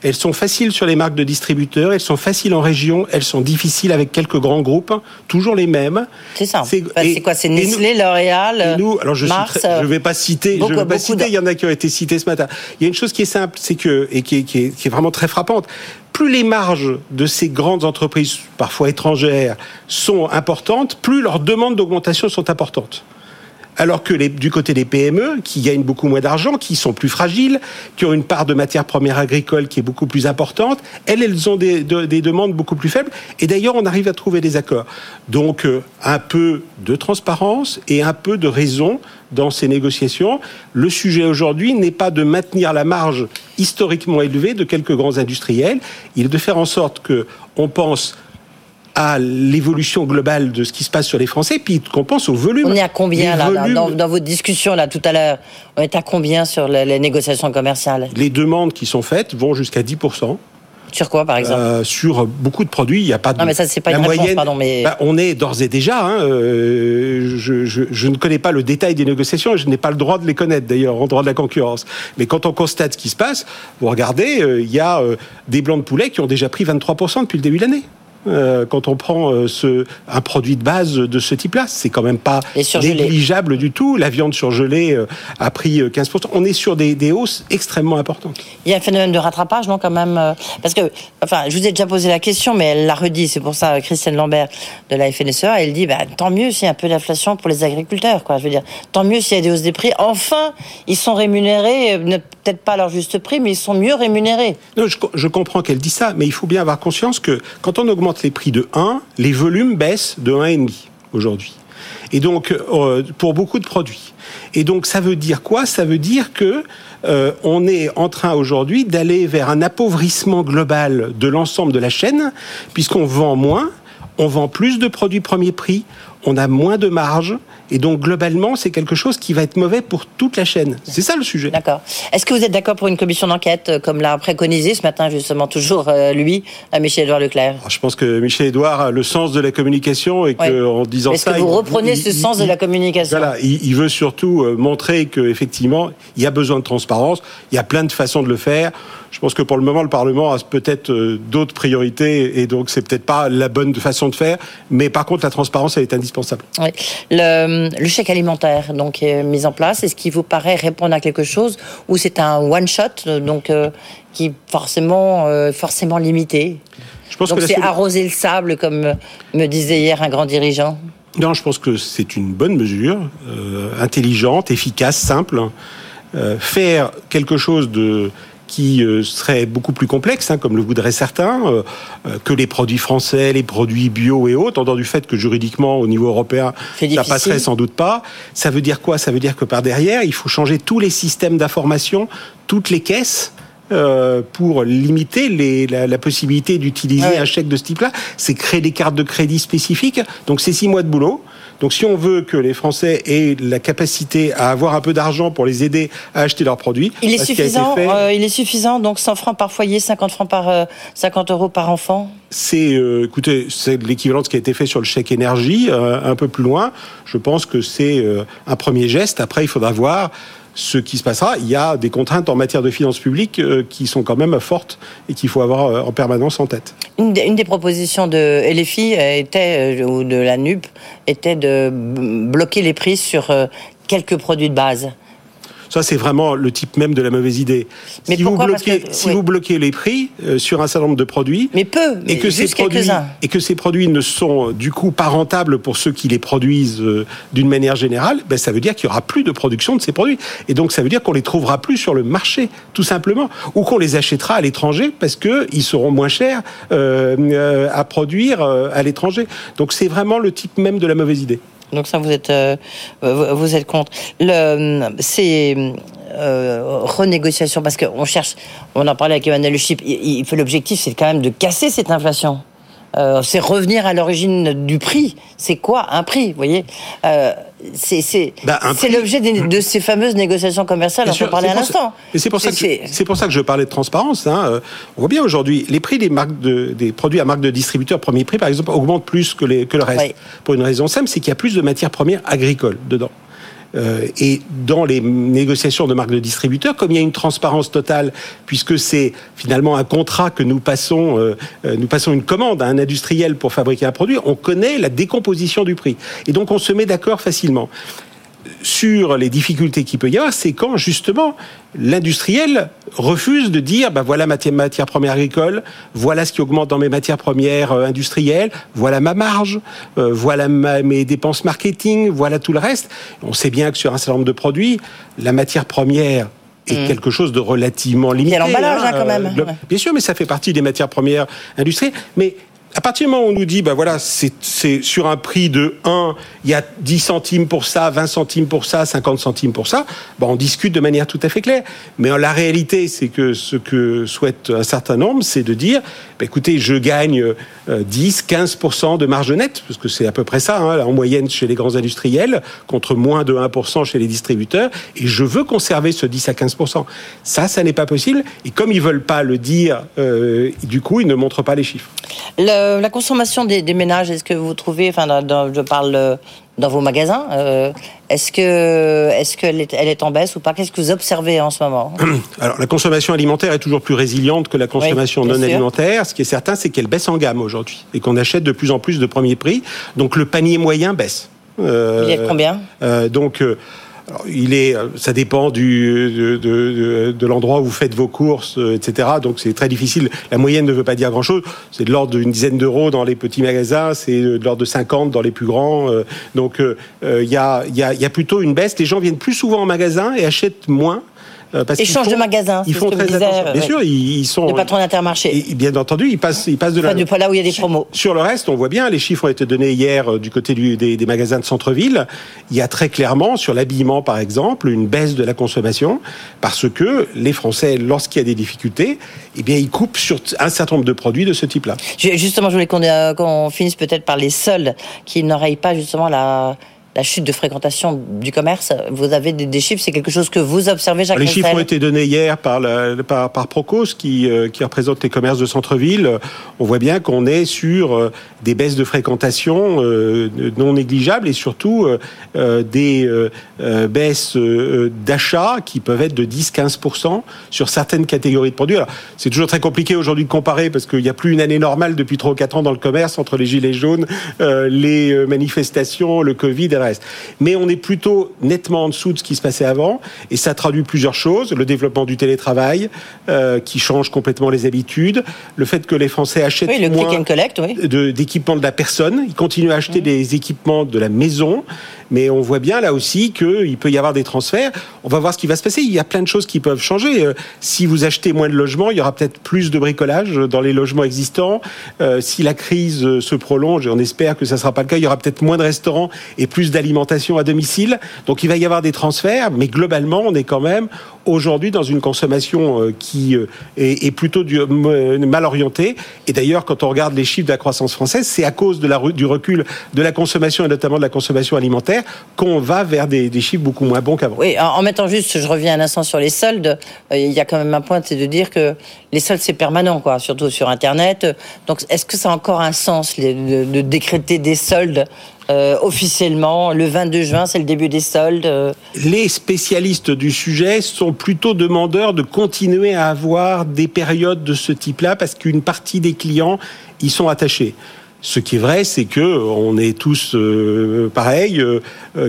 Elles sont faciles sur les marques de distributeurs, elles sont faciles en région, elles sont difficiles avec quelques grands groupes, toujours les mêmes. C'est ça. C'est- Enfin, quoi C'est Nestlé, L'Oréal, Et nous, alors je ne vais pas citer, beaucoup- je vais pas citer. Il y en a qui ont été cités ce matin. Il y a une chose qui est simple, c'est que et qui est, qui est- qui est vraiment très frappante. Plus les marges de ces grandes entreprises, parfois étrangères, sont importantes, plus leurs demandes d'augmentation sont importantes. Alors que du côté des PME, qui gagnent beaucoup moins d'argent, qui sont plus fragiles, qui ont une part de matières premières agricoles qui est beaucoup plus importante, elles, elles ont des, de- des demandes beaucoup plus faibles. Et d'ailleurs, on arrive à trouver des accords. Donc, euh, un peu de transparence et un peu de raison dans ces négociations. Le sujet aujourd'hui n'est pas de maintenir la marge historiquement élevée de quelques grands industriels. Il est de faire en sorte que on pense à l'évolution globale de ce qui se passe sur les Français, puis qu'on pense au volume. On est à combien là dans, volumes- dans, dans votre discussion là tout à l'heure? On est à combien sur les, les négociations commerciales? Les demandes qui sont faites vont jusqu'à 10%. Sur quoi par exemple? Euh, sur beaucoup de produits, il n'y a pas de. Non, mais ça, c'est pas la une réponse, moyenne, pardon, mais- bah, on est d'ores et déjà. hein, euh, je, je- je ne connais pas le détail des négociations et je n'ai pas le droit de les connaître d'ailleurs en droit de la concurrence. Mais quand on constate ce qui se passe, vous regardez, euh, il y a des blancs de poulet qui ont déjà pris 23% depuis le début de l'année. Euh, quand on prend euh, ce, un produit de base de ce type-là. C'est quand même pas négligeable du tout. La viande surgelée euh, a pris 15%. On est sur des, des, hausses extrêmement importantes. Il y a un phénomène de rattrapage, non, quand même Parce que, enfin, je vous ai déjà posé la question, mais elle l'a redit. C'est pour ça, Christiane Lambert de la FNSEA, elle dit, bah, tant mieux s'il y a un peu d'inflation pour les agriculteurs, quoi. Je veux dire, tant mieux s'il y a des hausses des prix. Enfin, ils sont rémunérés, peut-être pas à leur juste prix, mais ils sont mieux rémunérés. Non, je, je comprends qu'elle dit ça, mais il faut bien avoir conscience que quand on augmente les prix de 1, les volumes baissent de 1,5 aujourd'hui. Et donc, euh, pour beaucoup de produits. Et donc, ça veut dire quoi? Ça veut dire que euh, on est en train aujourd'hui d'aller vers un appauvrissement global de l'ensemble de la chaîne, puisqu'on vend moins, on vend plus de produits premier prix, on a moins de marge, et donc, globalement, c'est quelque chose qui va être mauvais pour toute la chaîne. C'est ça le sujet. D'accord. Est-ce que vous êtes d'accord pour une commission d'enquête, euh, comme l'a préconisé ce matin, justement, toujours euh, lui, Michel-Édouard Leclerc? Je pense que Michel-Édouard a le sens de la communication et qu'en disant ça. Est-ce que vous reprenez ce sens de la communication? Voilà, il, veut surtout euh, montrer qu'effectivement, il y a besoin de transparence, il y a plein de façons de le faire. Je pense que pour le moment, le Parlement a peut-être d'autres priorités et donc c'est peut-être pas la bonne façon de faire. Mais par contre, la transparence, elle est indispensable. Oui. Le, le chèque alimentaire donc est mis en place. Est-ce qu'il vous paraît répondre à quelque chose ou c'est un one shot donc euh, qui forcément euh, forcément limité? Je pense donc c'est arroser le sable comme me disait hier un grand dirigeant? Non, je pense que c'est une bonne mesure, euh, intelligente, efficace, simple. faire quelque chose de qui euh, serait beaucoup plus complexe, hein, comme le voudraient certains, euh, euh, que les produits français, les produits bio et autres, en du fait que juridiquement, au niveau européen, ça passerait sans doute pas. Ça veut dire quoi? Ça veut dire que par derrière, il faut changer tous les systèmes d'information, toutes les caisses, pour limiter les, la, possibilité d'utiliser un chèque de ce type-là. C'est créer des cartes de crédit spécifiques. Donc c'est six mois de boulot. Donc si on veut que les Français aient la capacité à avoir un peu d'argent pour les aider à acheter leurs produits, il est suffisant. Euh, il est suffisant. Donc 100 francs par foyer, 50 francs par 50 euh, euros par enfant. C'est, euh, écoutez, c'est l'équivalent de ce qui a été fait sur le chèque énergie, un peu plus loin. Je pense que c'est un premier geste. Après, il faudra voir ce qui se passera. Il y a des contraintes en matière de finances publiques euh, qui sont quand même fortes et qu'il faut avoir euh, en permanence en tête. Une des, propositions de LFI était, euh, ou de la NUP était de bloquer les prix sur quelques produits de base. Ça, c'est vraiment le type même de la mauvaise idée. Mais si, vous, bloquez, si vous bloquez les prix euh, sur un certain nombre de produits, mais peu, et que ces produits et que ces produits ne sont du coup pas rentables pour ceux qui les produisent euh, d'une manière générale, ben, ça veut dire qu'il y aura plus de production de ces produits. Et donc, ça veut dire qu'on les trouvera plus sur le marché, tout simplement, ou qu'on les achètera à l'étranger parce que ils seront moins chers euh, à produire à l'étranger. Donc, c'est vraiment le type même de la mauvaise idée. Donc ça, vous êtes, euh, vous êtes contre. Le, c'est euh, renégociation parce qu'on cherche, on en parlait avec Emmanuel Chip, il, l'objectif, c'est quand même de casser cette inflation. Euh, c'est revenir à l'origine du prix. C'est quoi un prix Vous voyez? Euh, C'est bah, l'objet de ces fameuses négociations commerciales dont on parlait à l'instant. C'est pour, ça que je, pour ça que je parlais de transparence. Hein. Euh, on voit bien aujourd'hui, les prix des, marques de, des produits à marque de distributeur premier prix, par exemple, augmentent plus que, les, que le reste. Pour une raison simple, c'est qu'il y a plus de matières premières agricoles dedans. Euh, et dans les négociations de marque de distributeur, comme il y a une transparence totale, puisque c'est finalement un contrat que nous passons, euh, euh, nous passons une commande à un industriel pour fabriquer un produit, on connaît la décomposition du prix. Et donc on se met d'accord facilement sur les difficultés qu'il peut y avoir, c'est quand justement l'industriel refuse de dire ben voilà ma matière première agricole, voilà ce qui augmente dans mes matières premières euh, industrielles, voilà ma marge, euh, voilà mes dépenses marketing, voilà tout le reste. On sait bien que sur un certain nombre de produits, la matière première est mmh. quelque chose de relativement limité. Il y a l'emballage hein, quand même. Euh, bien sûr, mais ça fait partie des matières premières industrielles. Mais à partir du moment où on nous dit, bah voilà, c'est sur un prix de 1, il y a 10 centimes pour ça, 20 centimes pour ça, 50 centimes pour ça, bah on discute de manière tout à fait claire. Mais la réalité, c'est que ce que souhaite un certain nombre, c'est de dire, bah écoutez, je gagne 10, euh, 15% de marge nette, parce que c'est à peu près ça, hein, en moyenne chez les grands industriels, contre moins de 1% chez les distributeurs, et je veux conserver ce 10 à 15%. Ça, ça n'est pas possible, et comme ils veulent pas le dire, euh, du coup, ils ne montrent pas les chiffres. Le la consommation des, ménages, est-ce que vous trouvez, enfin, je parle dans vos magasins. Euh, est-ce que est-ce qu'elle est, elle est en baisse ou pas? Qu'est-ce que vous observez en ce moment? Alors la consommation alimentaire est toujours plus résiliente que la consommation non alimentaire. Ce qui est certain, c'est qu'elle baisse en gamme aujourd'hui et qu'on achète de plus en plus de premier prix. Donc le panier moyen baisse. Euh, Il est de combien? euh, Donc il est, euh, ça dépend du, de, l'endroit où vous faites vos courses, euh, etc. Donc c'est très difficile. La moyenne ne veut pas dire grand-chose. C'est de l'ordre d'une dizaine d'euros dans les petits magasins, c'est de l'ordre de 50 dans les plus grands. Euh, donc il y, a, y, a, y a plutôt une baisse. Les gens viennent plus souvent en magasin et achètent moins euh, parce Échange de magasins. Ils font très attention. Bien sûr, ils, sont. Les patrons d'intermarché. Bien entendu, ils passent, ils passent de la. Là où il y a des promos. Sur le reste, on voit bien, les chiffres ont été donnés hier euh, du côté des, magasins de centre-ville. Il y a très clairement, sur l'habillement par exemple, une baisse de la consommation parce que les Français, lorsqu'il y a des difficultés, eh bien, ils coupent sur un certain nombre de produits de ce type-là. Justement, je voulais qu'on euh, finisse peut-être par les soldes qui n'enrayent pas justement la la chute de fréquentation du commerce Vous avez des, chiffres C'est quelque chose que vous observez, Jacques Les chiffres ont été donnés hier par, par, par Procos, qui, euh, qui représente les commerces de centre-ville. On voit bien qu'on est sur euh, des baisses de fréquentation euh, non négligeables et surtout des baisses d'achat qui peuvent être de 10-15% sur certaines catégories de produits. c'est toujours très compliqué aujourd'hui de comparer parce qu'il n'y a plus une année normale depuis 3 ou 4 ans dans le commerce entre les gilets jaunes, les manifestations, le Covid, mais on est plutôt nettement en dessous de ce qui se passait avant, et ça traduit plusieurs choses. Le développement du télétravail, euh, qui change complètement les habitudes, le fait que les Français achètent oui, le moins d'équipements de la personne, ils continuent à acheter mmh. des équipements de la maison, mais on voit bien là aussi qu'il peut y avoir des transferts. On va voir ce qui va se passer. Il y a plein de choses qui peuvent changer. Euh, si vous achetez moins de logements, il y aura peut-être plus de bricolage dans les logements existants. Euh, si la crise se prolonge, et on espère que ça ne sera pas le cas, il y aura peut-être moins de restaurants et plus d'alimentation à domicile. Donc il va y avoir des transferts, mais globalement, on est quand même aujourd'hui dans une consommation qui est, plutôt mal orientée. Et d'ailleurs, quand on regarde les chiffres de la croissance française, c'est à cause de la, du recul de la consommation et notamment de la consommation alimentaire qu'on va vers des, chiffres beaucoup moins bons qu'avant. Oui, en mettant juste, je reviens un instant sur les soldes, euh, il y a quand même un point, c'est de dire que les soldes, c'est permanent, quoi, surtout sur Internet. Donc, est-ce que ça a encore un sens de, décréter des soldes euh, officiellement? Le 22 juin, c'est le début des soldes. Euh? Les spécialistes du sujet sont plutôt demandeurs de continuer à avoir des périodes de ce type-là parce qu'une partie des clients y sont attachés. Ce qui est vrai, c'est que on est tous euh, pareils.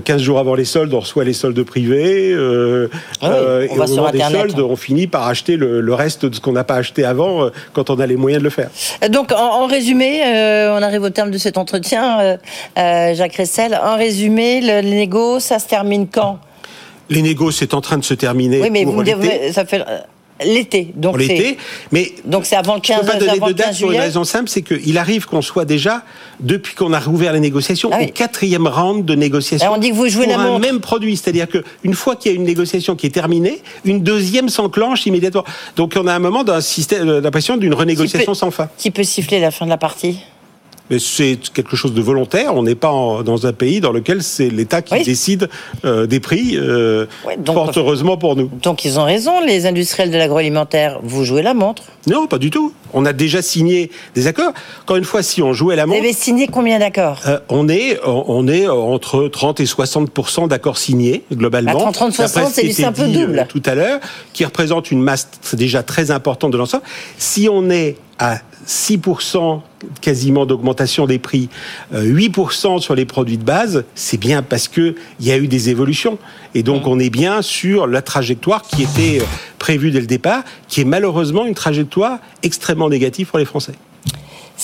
15 euh, jours avant les soldes, on reçoit les soldes privés. Euh, ah et au moment des soldes, on finit par acheter le, reste de ce qu'on n'a pas acheté avant quand on a les moyens de le faire. Donc, en, résumé, on arrive au terme de cet entretien, Jacques Ressel. En résumé, le, négo, ça se termine quand? Les négos, c'est en train de se terminer. Oui, mais vous ça fait L'été, donc l'été, mais donc c'est avant le 15 Je peux pas donner de date pour une raison simple, c'est qu'il arrive qu'on soit déjà depuis qu'on a rouvert les négociations ah au quatrième round de négociation. on dit que vous jouez pour un même produit, c'est-à-dire qu'une fois qu'il y a une négociation qui est terminée, une deuxième s'enclenche immédiatement. Donc on a un moment d'un système, l'impression d'une renégociation sans fin. Qui peut siffler la fin de la partie? Mais c'est quelque chose de volontaire. On n'est pas dans un pays dans lequel c'est l'État qui décide euh, des prix, euh, fort heureusement pour nous. Donc ils ont raison, les industriels de l'agroalimentaire. Vous jouez la montre Non, pas du tout. On a déjà signé des accords. Encore une fois, si on jouait la montre... Vous avez signé combien d'accords? euh, on, est, on est entre 30 et 60% d'accords signés, globalement. 30, 30, 60, c'est du simple double. tout à l'heure, qui représente une masse déjà très importante de l'ensemble. Si on est à 6% quasiment d'augmentation des prix, 8% euh, sur les produits de base, c'est bien parce que il y a eu des évolutions. Et donc, on est bien sur la trajectoire qui était euh, prévue dès le départ, qui est malheureusement une trajectoire extrêmement négative pour les Français.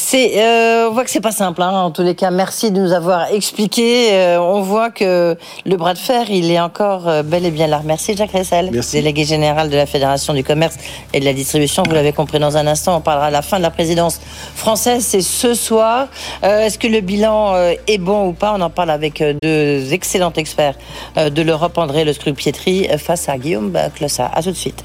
C'est, euh, on voit que c'est pas simple. Hein, en tous les cas, merci de nous avoir expliqué. Euh, on voit que le bras de fer, il est encore euh, bel et bien là. Merci Jacques Ressel, délégué général de la Fédération du commerce et de la distribution. Vous l'avez compris dans un instant. On parlera à la fin de la présidence française. C'est ce soir. Est-ce que le bilan est bon ou pas? On en parle avec deux excellents experts de l'Europe, André Le Scrupietri face à Guillaume Clossa. À tout de suite.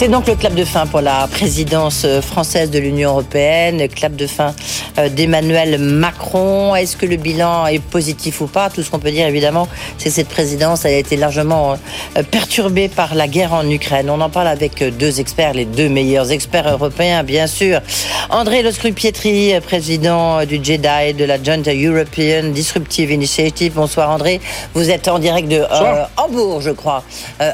C'est donc le clap de fin pour la présidence française de l'Union européenne, clap de fin d'Emmanuel Macron. Est-ce que le bilan est positif ou pas? Tout ce qu'on peut dire, évidemment, c'est que cette présidence a été largement perturbée par la guerre en Ukraine. On en parle avec deux experts, les deux meilleurs experts européens, bien sûr. André Loscru-Pietri, président du JEDI, de la Joint European Disruptive Initiative. Bonsoir André. Vous êtes en direct de Hambourg, je crois,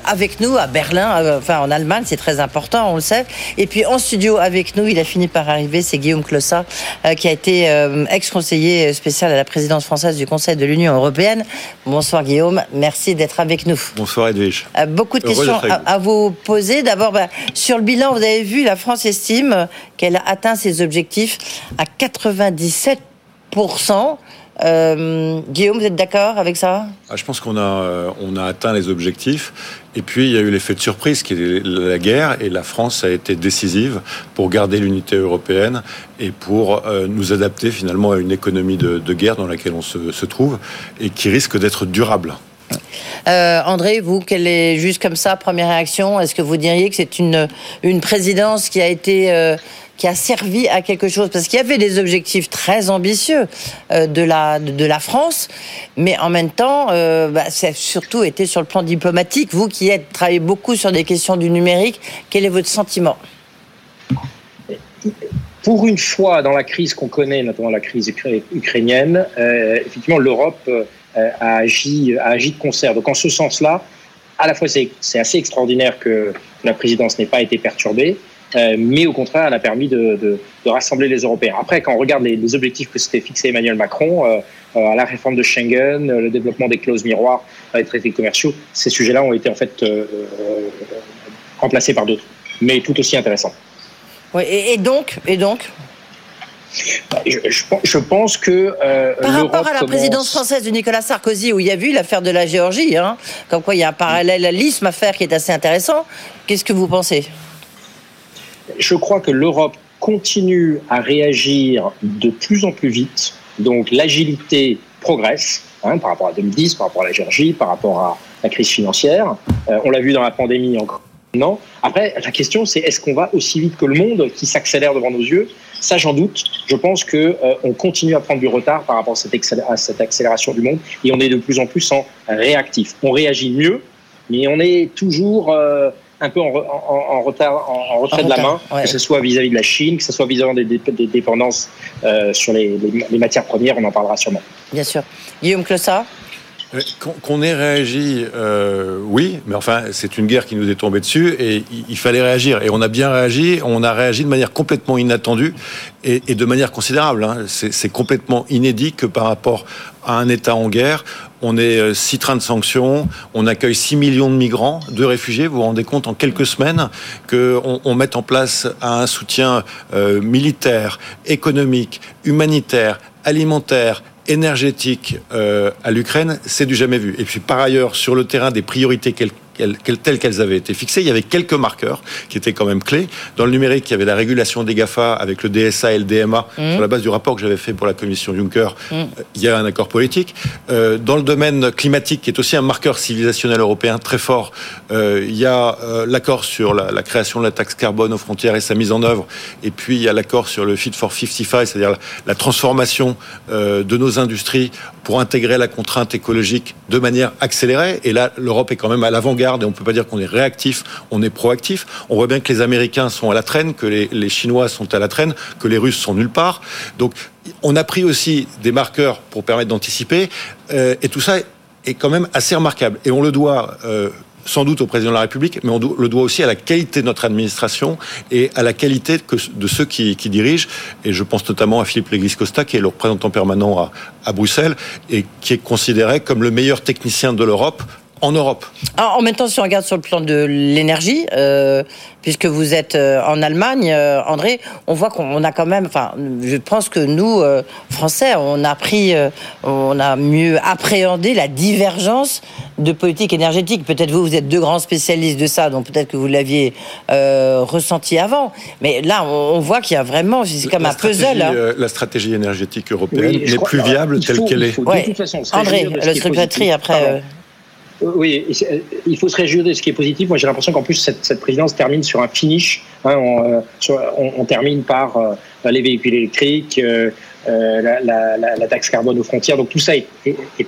avec nous à Berlin, enfin en Allemagne, c'est très important, on le sait. Et puis en studio avec nous, il a fini par arriver, c'est Guillaume Clossat, euh, qui a été euh, ex-conseiller spécial à la présidence française du Conseil de l'Union européenne. Bonsoir Guillaume, merci d'être avec nous. Bonsoir Edwige. Euh, beaucoup de questions à, vous poser. D'abord, bah, sur le bilan, vous avez vu, la France estime qu'elle a atteint ses objectifs à 97 euh, Guillaume, vous êtes d'accord avec ça? Ah, Je pense qu'on a, euh, on a atteint les objectifs. Et puis, il y a eu l'effet de surprise qui est la guerre. Et la France a été décisive pour garder l'unité européenne et pour euh, nous adapter finalement à une économie de, guerre dans laquelle on se, trouve et qui risque d'être durable. André, vous, quelle est juste comme ça, première réaction? Est-ce que vous diriez que c'est une, une présidence qui a été qui a servi à quelque chose Parce qu'il y avait des objectifs très ambitieux euh, de, la, de la France, mais en même temps, euh, bah, ça surtout été sur le plan diplomatique. Vous qui êtes travaillé beaucoup sur des questions du numérique, quel est votre sentiment? Pour une fois, dans la crise qu'on connaît, notamment la crise ukrainienne, euh, effectivement, l'Europe a, agi, a agi de concert. Donc, en ce sens-là, à la fois, c'est assez extraordinaire que la présidence n'ait pas été perturbée, euh, mais au contraire, elle a permis de, de, de, rassembler les Européens. Après, quand on regarde les, les objectifs que s'était fixé Emmanuel Macron, euh, euh, à la réforme de Schengen, le développement des clauses miroirs, les traités commerciaux, ces sujets-là ont été en fait remplacés par d'autres, mais tout aussi intéressants. Oui, et, donc, et donc? Je, je, pense que euh, par rapport à la présidence française de Nicolas Sarkozy, où il y a vu l'affaire de la Géorgie, hein, comme quoi il y a un parallélisme à faire qui est assez intéressant. Qu'est-ce que vous pensez? Je crois que l'Europe continue à réagir de plus en plus vite. Donc l'agilité progresse hein, par rapport à 2010, par rapport à la Géorgie, par rapport à la crise financière. Euh, on l'a vu dans la pandémie encore. Non. Après, la question, c'est est-ce qu'on va aussi vite que le monde qui s'accélère devant nos yeux? Ça, j'en doute. Je pense que euh, on continue à prendre du retard par rapport à cette, accélération du monde et on est de plus en plus en réactif. On réagit mieux, mais on est toujours euh, un peu en, retard, en, retrait de la main, que ce soit vis-à-vis de la Chine, que ce soit vis-à-vis des, dépendances euh, sur les, matières premières, on en parlera sûrement. Bien sûr. Guillaume Clossat qu'on ait réagi, euh, oui, mais enfin, c'est une guerre qui nous est tombée dessus et il, fallait réagir. Et on a bien réagi, on a réagi de manière complètement inattendue et, de manière considérable. Hein. C'est complètement inédit que par rapport à un État en guerre, on est euh, six trains de sanctions, on accueille 6 millions de migrants, de réfugiés. Vous vous rendez compte en quelques semaines qu'on on mette en place un soutien militaire, économique, humanitaire, alimentaire, énergétique euh, à l'Ukraine, c'est du jamais vu. Et puis par ailleurs, sur le terrain des priorités telles qu'elles avaient été fixées. Il y avait quelques marqueurs qui étaient quand même clés. Dans le numérique, il y avait la régulation des GAFA avec le DSA et le DMA. Mmh. Sur la base du rapport que j'avais fait pour la commission Juncker, mmh. euh, il y a un accord politique. Euh, dans le domaine climatique, qui est aussi un marqueur civilisationnel européen très fort, euh, il y a l'accord sur la, création de la taxe carbone aux frontières et sa mise en œuvre. Et puis, il y a l'accord sur le Fit for 55, c'est-à-dire la, la, transformation de nos industries pour intégrer la contrainte écologique de manière accélérée. Et là, l'Europe est quand même à l'avant-garde et on ne peut pas dire qu'on est réactif, on est proactif. On voit bien que les Américains sont à la traîne, que les, Chinois sont à la traîne, que les Russes sont nulle part. Donc, on a pris aussi des marqueurs pour permettre d'anticiper. Euh, et tout ça est quand même assez remarquable. Et on le doit euh, sans doute au président de la République, mais on le doit aussi à la qualité de notre administration et à la qualité de ceux qui, dirigent. Et je pense notamment à Philippe Léglise-Costa, qui est le représentant permanent à Bruxelles et qui est considéré comme le meilleur technicien de l'Europe en Europe. en même temps, si on regarde sur le plan de l'énergie, euh, puisque vous êtes euh, en Allemagne, euh, André, on voit qu'on a quand même, enfin, je pense que nous, Français, on a pris, on a mieux appréhendé la divergence de politique énergétique. Peut-être vous, vous êtes deux grands spécialistes de ça, donc peut-être que vous l'aviez ressenti avant. Mais là, on, voit qu'il y a vraiment, c'est comme un puzzle. Hein. la stratégie énergétique européenne n'est plus viable telle qu'elle est. André, le secrétaire après. Oui, euh, il faut se réjouir de ce qui est positif. Moi, j'ai l'impression qu'en plus, cette, présidence termine sur un finish. Hein, on, euh, termine par euh, les véhicules électriques, euh, la, taxe carbone aux frontières. Donc tout ça est,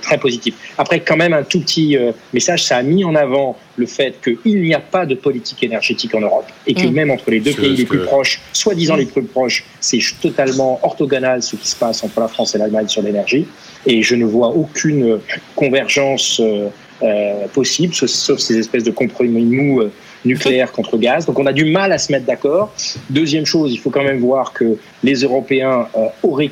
très positif. Après, quand même, un tout petit euh, message, ça a mis en avant le fait qu'il n'y a pas de politique énergétique en Europe et que mm. même entre les deux pays les plus proches, soi-disant les plus proches, c'est totalement orthogonal ce qui se passe entre la France et l'Allemagne sur l'énergie. Et je ne vois aucune convergence possible, sauf ces espèces de compromis mous nucléaire contre gaz. Donc on a du mal à se mettre d'accord. Deuxième chose, il faut quand même voir que les Européens euh, auraient,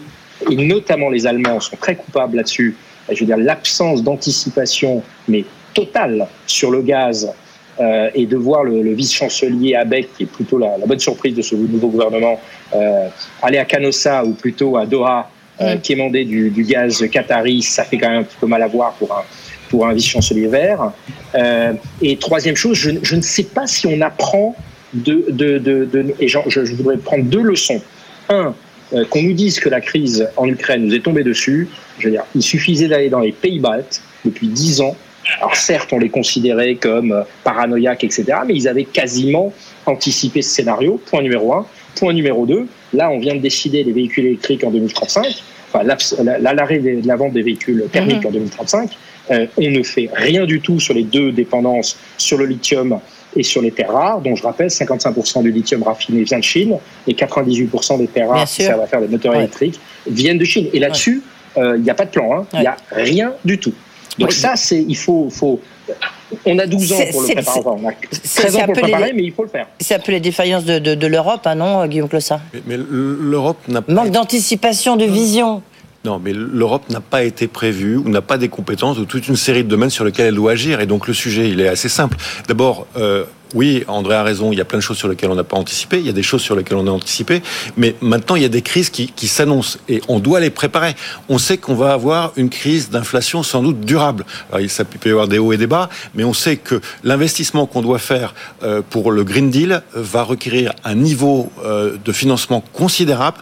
et notamment les Allemands, sont très coupables là-dessus. Je veux dire, l'absence d'anticipation, mais totale, sur le gaz euh, et de voir le, vice-chancelier Abeck, qui est plutôt la, bonne surprise de ce nouveau gouvernement, euh, aller à Canossa ou plutôt à Doha, qui quémander du, du gaz qatari, ça fait quand même un petit peu mal à voir pour un, pour un vice-chancelier vert. Euh, et troisième chose, je, ne sais pas si on apprend de... de, de, et je, je, voudrais prendre deux leçons. Un, euh, qu'on nous dise que la crise en Ukraine nous est tombée dessus. Je veux dire, il suffisait d'aller dans les pays baltes depuis dix ans. Alors certes, on les considérait comme euh, paranoïaques, etc., mais ils avaient quasiment anticipé ce scénario, point numéro un. Point numéro deux, là, on vient de décider les véhicules électriques en 2035, enfin l'arrêt de la vente des véhicules thermiques mmh. en 2035. Euh, on ne fait rien du tout sur les deux dépendances, sur le lithium et sur les terres rares, dont je rappelle 55% du lithium raffiné vient de Chine et 98% des terres rares qui servent à faire des moteurs électriques viennent de Chine. Et là-dessus, euh, il n'y a pas de plan, hein. il n'y a rien du tout. Donc ça, c'est il faut, faut on a 12 ans pour le préparer. on a 13 ans pour le préparer, mais il faut le faire. C'est un peu les défaillances de, de, l'Europe, hein, non, Guillaume Clossat? Mais, mais l'Europe n'a pas. Manque d'anticipation, de vision. Non, mais l'Europe n'a pas été prévue ou n'a pas des compétences de toute une série de domaines sur lesquels elle doit agir. Et donc le sujet, il est assez simple. D'abord, euh, oui, André a raison, il y a plein de choses sur lesquelles on n'a pas anticipé, il y a des choses sur lesquelles on a anticipé, mais maintenant il y a des crises qui, qui s'annoncent et on doit les préparer. On sait qu'on va avoir une crise d'inflation sans doute durable. Alors, il peut y avoir des hauts et des bas, mais on sait que l'investissement qu'on doit faire euh, pour le Green Deal va requérir un niveau euh, de financement considérable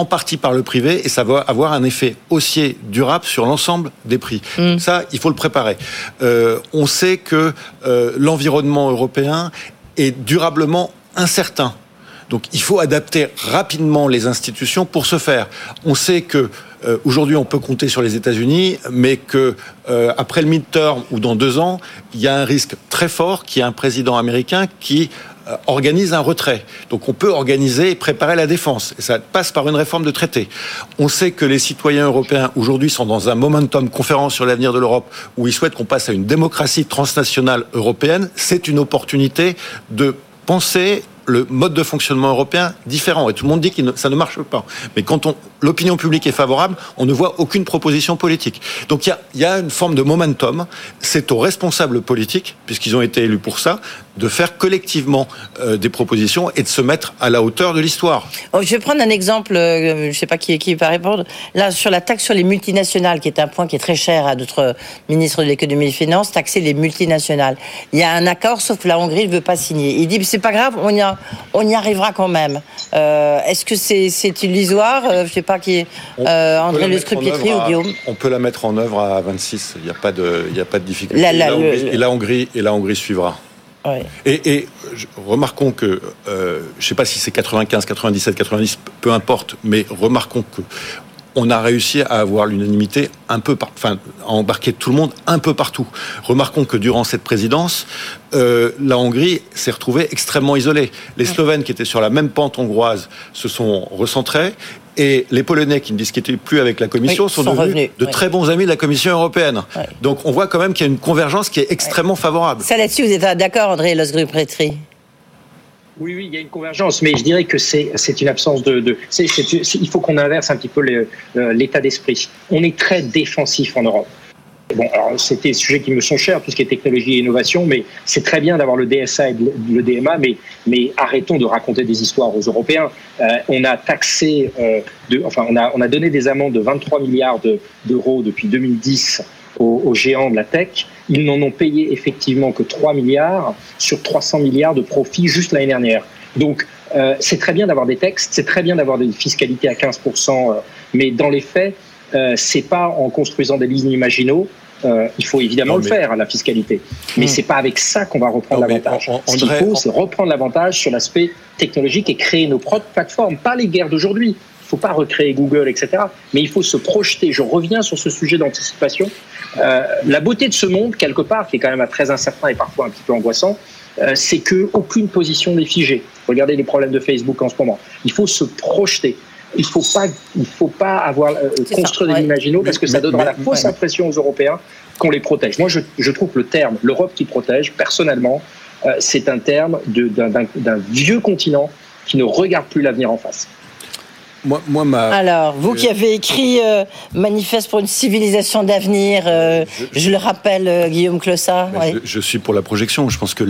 en partie par le privé et ça va avoir un effet haussier durable sur l'ensemble des prix. Mm. Ça, il faut le préparer. Euh, on sait que euh, l'environnement européen est durablement incertain. Donc il faut adapter rapidement les institutions pour ce faire. On sait que euh, aujourd'hui on peut compter sur les États-Unis, mais que euh, après le midterm ou dans deux ans, il y a un risque très fort qu'il y ait un président américain qui organise un retrait. Donc on peut organiser et préparer la défense. Et ça passe par une réforme de traité. On sait que les citoyens européens aujourd'hui sont dans un momentum conférence sur l'avenir de l'Europe où ils souhaitent qu'on passe à une démocratie transnationale européenne. C'est une opportunité de penser le mode de fonctionnement européen différent. Et tout le monde dit que ça ne marche pas. Mais quand l'opinion publique est favorable, on ne voit aucune proposition politique. Donc il y a, une forme de momentum. C'est aux responsables politiques, puisqu'ils ont été élus pour ça, de faire collectivement euh, des propositions et de se mettre à la hauteur de l'histoire. Oh, je vais prendre un exemple, euh, je ne sais pas qui, va répondre. Là, sur la taxe sur les multinationales, qui est un point qui est très cher à notre ministre de l'économie et des finances, taxer les multinationales. Il y a un accord, sauf la Hongrie ne veut pas signer. Il dit c'est pas grave, on y, on y arrivera quand même. Euh, est-ce que c'est illusoire Je ne sais pas qui est André Le Scrupietri ou Guillaume. On peut la mettre en œuvre à 26. Il n'y a pas de, il a pas de difficulté. et la Hongrie et la Hongrie suivra. Et, remarquons que, euh, je ne sais pas si c'est 95, 97, 90, peu importe, mais remarquons que on a réussi à avoir l'unanimité un peu, enfin, à embarquer tout le monde un peu partout. Remarquons que durant cette présidence, euh, la Hongrie s'est retrouvée extrêmement isolée. Les Slovènes qui étaient sur la même pente hongroise se sont recentrés et les Polonais qui ne discutaient plus avec la Commission sont, devenus de très bons amis de la Commission européenne. Donc on voit quand même qu'il y a une convergence qui est extrêmement favorable. Ça là-dessus, vous êtes d'accord, André Losgru-Prétry? Oui, oui, il y a une convergence, mais je dirais que c'est une absence de. de il faut qu'on inverse un petit peu euh, l'état d'esprit. On est très défensif en Europe. Bon, c'était des sujets qui me sont chers, tout ce qui est technologie et innovation, mais c'est très bien d'avoir le DSA et le DMA, mais, mais arrêtons de raconter des histoires aux Européens. Euh, on a taxé, euh, de, enfin, on a, on a donné des amendes de 23 milliards d'euros depuis 2010 aux, aux, géants de la tech. Ils n'en ont payé effectivement que 3 milliards sur 300 milliards de profits juste l'année dernière. Donc, euh, c'est très bien d'avoir des textes, c'est très bien d'avoir des fiscalités à 15%, mais dans les faits, euh, c'est pas en construisant des lignes imaginaux. Euh, il faut évidemment le faire, la fiscalité. Mais hmm. c'est pas avec ça qu'on va reprendre l'avantage. Ce qu'il faut, c'est reprendre l'avantage sur l'aspect technologique et créer nos propres plateformes, pas les guerres d'aujourd'hui. faut pas recréer Google, etc. Mais il faut se projeter. Je reviens sur ce sujet d'anticipation. Euh, la beauté de ce monde, quelque part, qui est quand même très incertain et parfois un petit peu angoissant, euh, c'est que aucune position n'est figée. Regardez les problèmes de Facebook en ce moment. Il faut se projeter. Il faut pas, il faut pas avoir euh, construit des imaginaux parce que ça donnera la fausse impression aux Européens qu'on les protège. Moi, je, je trouve que le terme l'Europe qui protège, personnellement, euh, c'est un terme d'un vieux continent qui ne regarde plus l'avenir en face. Moi, moi, ma... Alors, vous qui avez écrit euh, Manifeste pour une civilisation d'avenir, euh, je, le rappelle, Guillaume Clossat. Je, suis pour la projection. Je pense que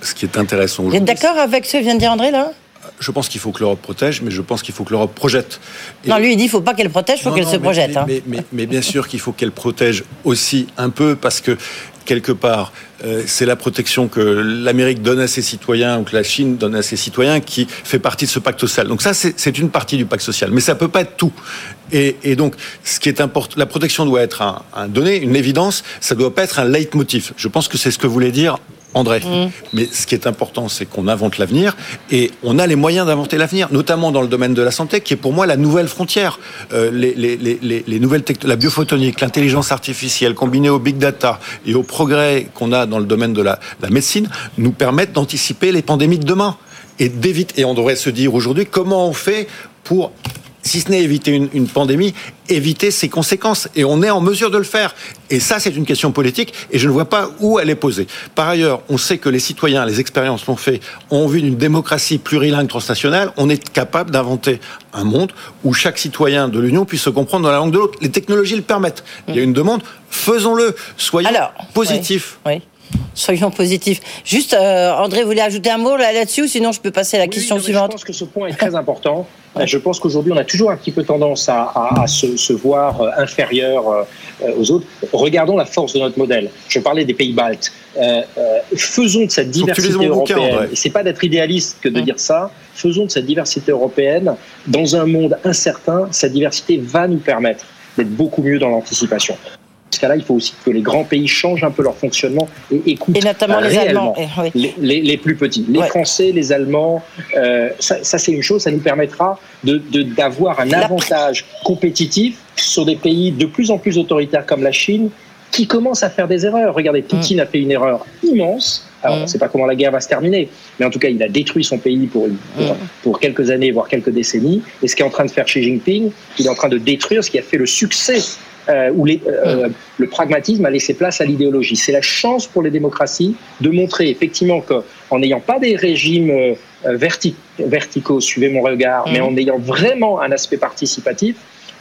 ce qui est intéressant Vous êtes d'accord avec ce que vient de dire André, là? je pense qu'il faut que l'Europe protège, mais je pense qu'il faut que l'Europe projette. non, lui, il dit qu'il ne faut pas qu'elle protège, il faut qu'elle se projette. Hein. mais, bien sûr qu'il faut qu'elle protège aussi un peu, parce que quelque part, euh, c'est la protection que l'Amérique donne à ses citoyens ou que la Chine donne à ses citoyens qui fait partie de ce pacte social. Donc ça, c'est une partie du pacte social, mais ça peut pas être tout. Et, donc, ce qui est important, la protection doit être un, un donné, une évidence. Ça doit pas être un leitmotiv. Je pense que c'est ce que voulait dire André. Mm. Mais ce qui est important, c'est qu'on invente l'avenir et on a les moyens d'inventer l'avenir, notamment dans le domaine de la santé, qui est pour moi la nouvelle frontière. Euh, les, les, les, les, nouvelles la biophotonique, l'intelligence artificielle, combinée au big data et au progrès qu'on a dans le domaine de la, la médecine, nous permettent d'anticiper les pandémies de demain et d'éviter. Et on devrait se dire aujourd'hui comment on fait pour si ce n'est éviter une, pandémie, éviter ses conséquences. Et on est en mesure de le faire. Et ça, c'est une question politique, et je ne vois pas où elle est posée. Par ailleurs, on sait que les citoyens, les expériences l'ont fait, ont vu une démocratie plurilingue transnationale. On est capable d'inventer un monde où chaque citoyen de l'Union puisse se comprendre dans la langue de l'autre. Les technologies le permettent. Il y a une demande, faisons-le. Soyons positifs. oui. Soyons positifs. Juste, euh, André, vous voulez ajouter un mot là-dessus ou sinon je peux passer à la question suivante Je pense que ce point est très important. Je pense qu'aujourd'hui, on a toujours un petit peu tendance à, se, voir euh, inférieur euh, aux autres. Regardons la force de notre modèle. Je parlais des pays baltes. faisons de cette diversité européenne, c'est pas d'être idéaliste que de dire ça, faisons de cette diversité européenne, dans un monde incertain, cette diversité va nous permettre d'être beaucoup mieux dans l'anticipation ce cas-là, il faut aussi que les grands pays changent un peu leur fonctionnement et écoutent et notamment les Allemands, eh, les, plus petits, les Français, les Allemands. Euh, ça, c'est une chose, ça nous permettra d'avoir de, un avantage compétitif sur des pays de plus en plus autoritaires comme la Chine qui commencent à faire des erreurs. Regardez, Poutine mm. a fait une erreur immense. Alors, on ne sait pas comment la guerre va se terminer, mais en tout cas, il a détruit son pays pour, pour, mm. pour, quelques années, voire quelques décennies. Et ce qu'est en train de faire Xi Jinping, il est en train de détruire ce qui a fait le succès euh, où les, euh, le pragmatisme a laissé place à l'idéologie. C'est la chance pour les démocraties de montrer effectivement qu'en n'ayant pas des régimes euh, verticaux, suivez mon regard, mais en ayant vraiment un aspect participatif,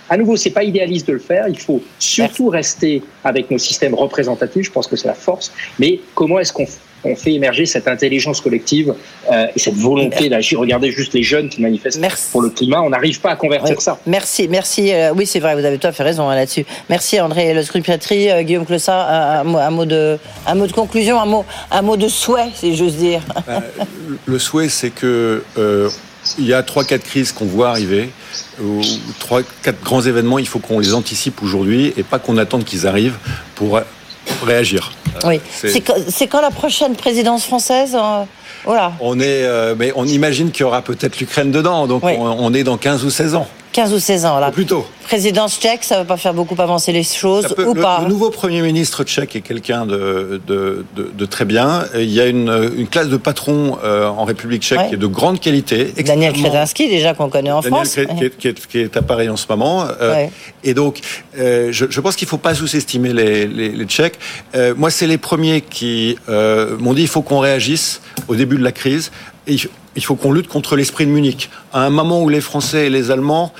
à nouveau, c'est pas idéaliste de le faire. Il faut surtout rester avec nos systèmes représentatifs. Je pense que c'est la force. Mais comment est-ce qu'on on fait émerger cette intelligence collective euh, et cette volonté d'agir? Regardez juste les jeunes qui manifestent pour le climat. On n'arrive pas à convertir ça. Merci, merci. Euh, oui, c'est vrai, vous avez tout à fait raison hein, là-dessus. Merci André Le Scrupiatri, euh, Guillaume Clossat, un, mot, de, un mot de conclusion, un mot, un mot de souhait, si j'ose dire. le souhait, c'est que il y a trois, quatre crises qu'on voit arriver, ou trois, quatre grands événements. Il faut qu'on les anticipe aujourd'hui et pas qu'on attende qu'ils arrivent pour réagir. Oui. C'est quand la prochaine présidence française euh, voilà. On est, euh, mais on imagine qu'il y aura peut-être l'Ukraine dedans, donc on, est dans 15 ou 16 ans. 15 ou 16 ans, là. plutôt. Présidence tchèque, ça va pas faire beaucoup avancer les choses, ou pas Le nouveau Premier ministre tchèque est quelqu'un de, de, très bien. Il y a une, classe de patrons euh, en République tchèque qui est de grande qualité. Daniel Kretinsky, déjà, qu'on connaît en France. Qui, qui, est, qui, est, à Paris en ce moment. Euh, et donc, euh, je, pense qu'il faut pas sous-estimer les, les, Tchèques. moi, c'est les premiers qui m'ont dit il faut qu'on réagisse au début de la crise il faut qu'on lutte contre l'esprit de Munich. À un moment où les Français et les Allemands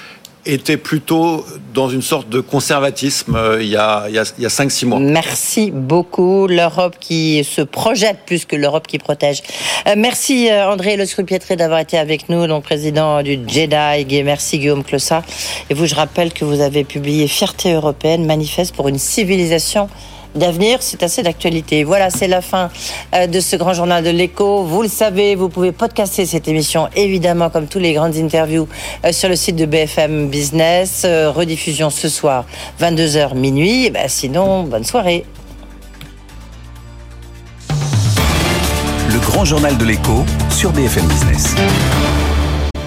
étaient plutôt dans une sorte de conservatisme euh, il y a, il y a, 5-6 mois. Merci beaucoup. L'Europe qui se projette plus que l'Europe qui protège. Euh, merci euh, André Le d'avoir été avec nous, donc président du JEDI. merci Guillaume Clossat. Et vous, je rappelle que vous avez publié Fierté européenne, manifeste pour une civilisation d'avenir, c'est assez d'actualité. Voilà, c'est la fin euh, de ce grand journal de l'écho. Vous le savez, vous pouvez podcaster cette émission, évidemment, comme tous les grandes interviews, euh, sur le site de BFM Business. Euh, rediffusion ce soir, 22h minuit. Ben, sinon, bonne soirée. Le grand journal de l'écho sur BFM Business.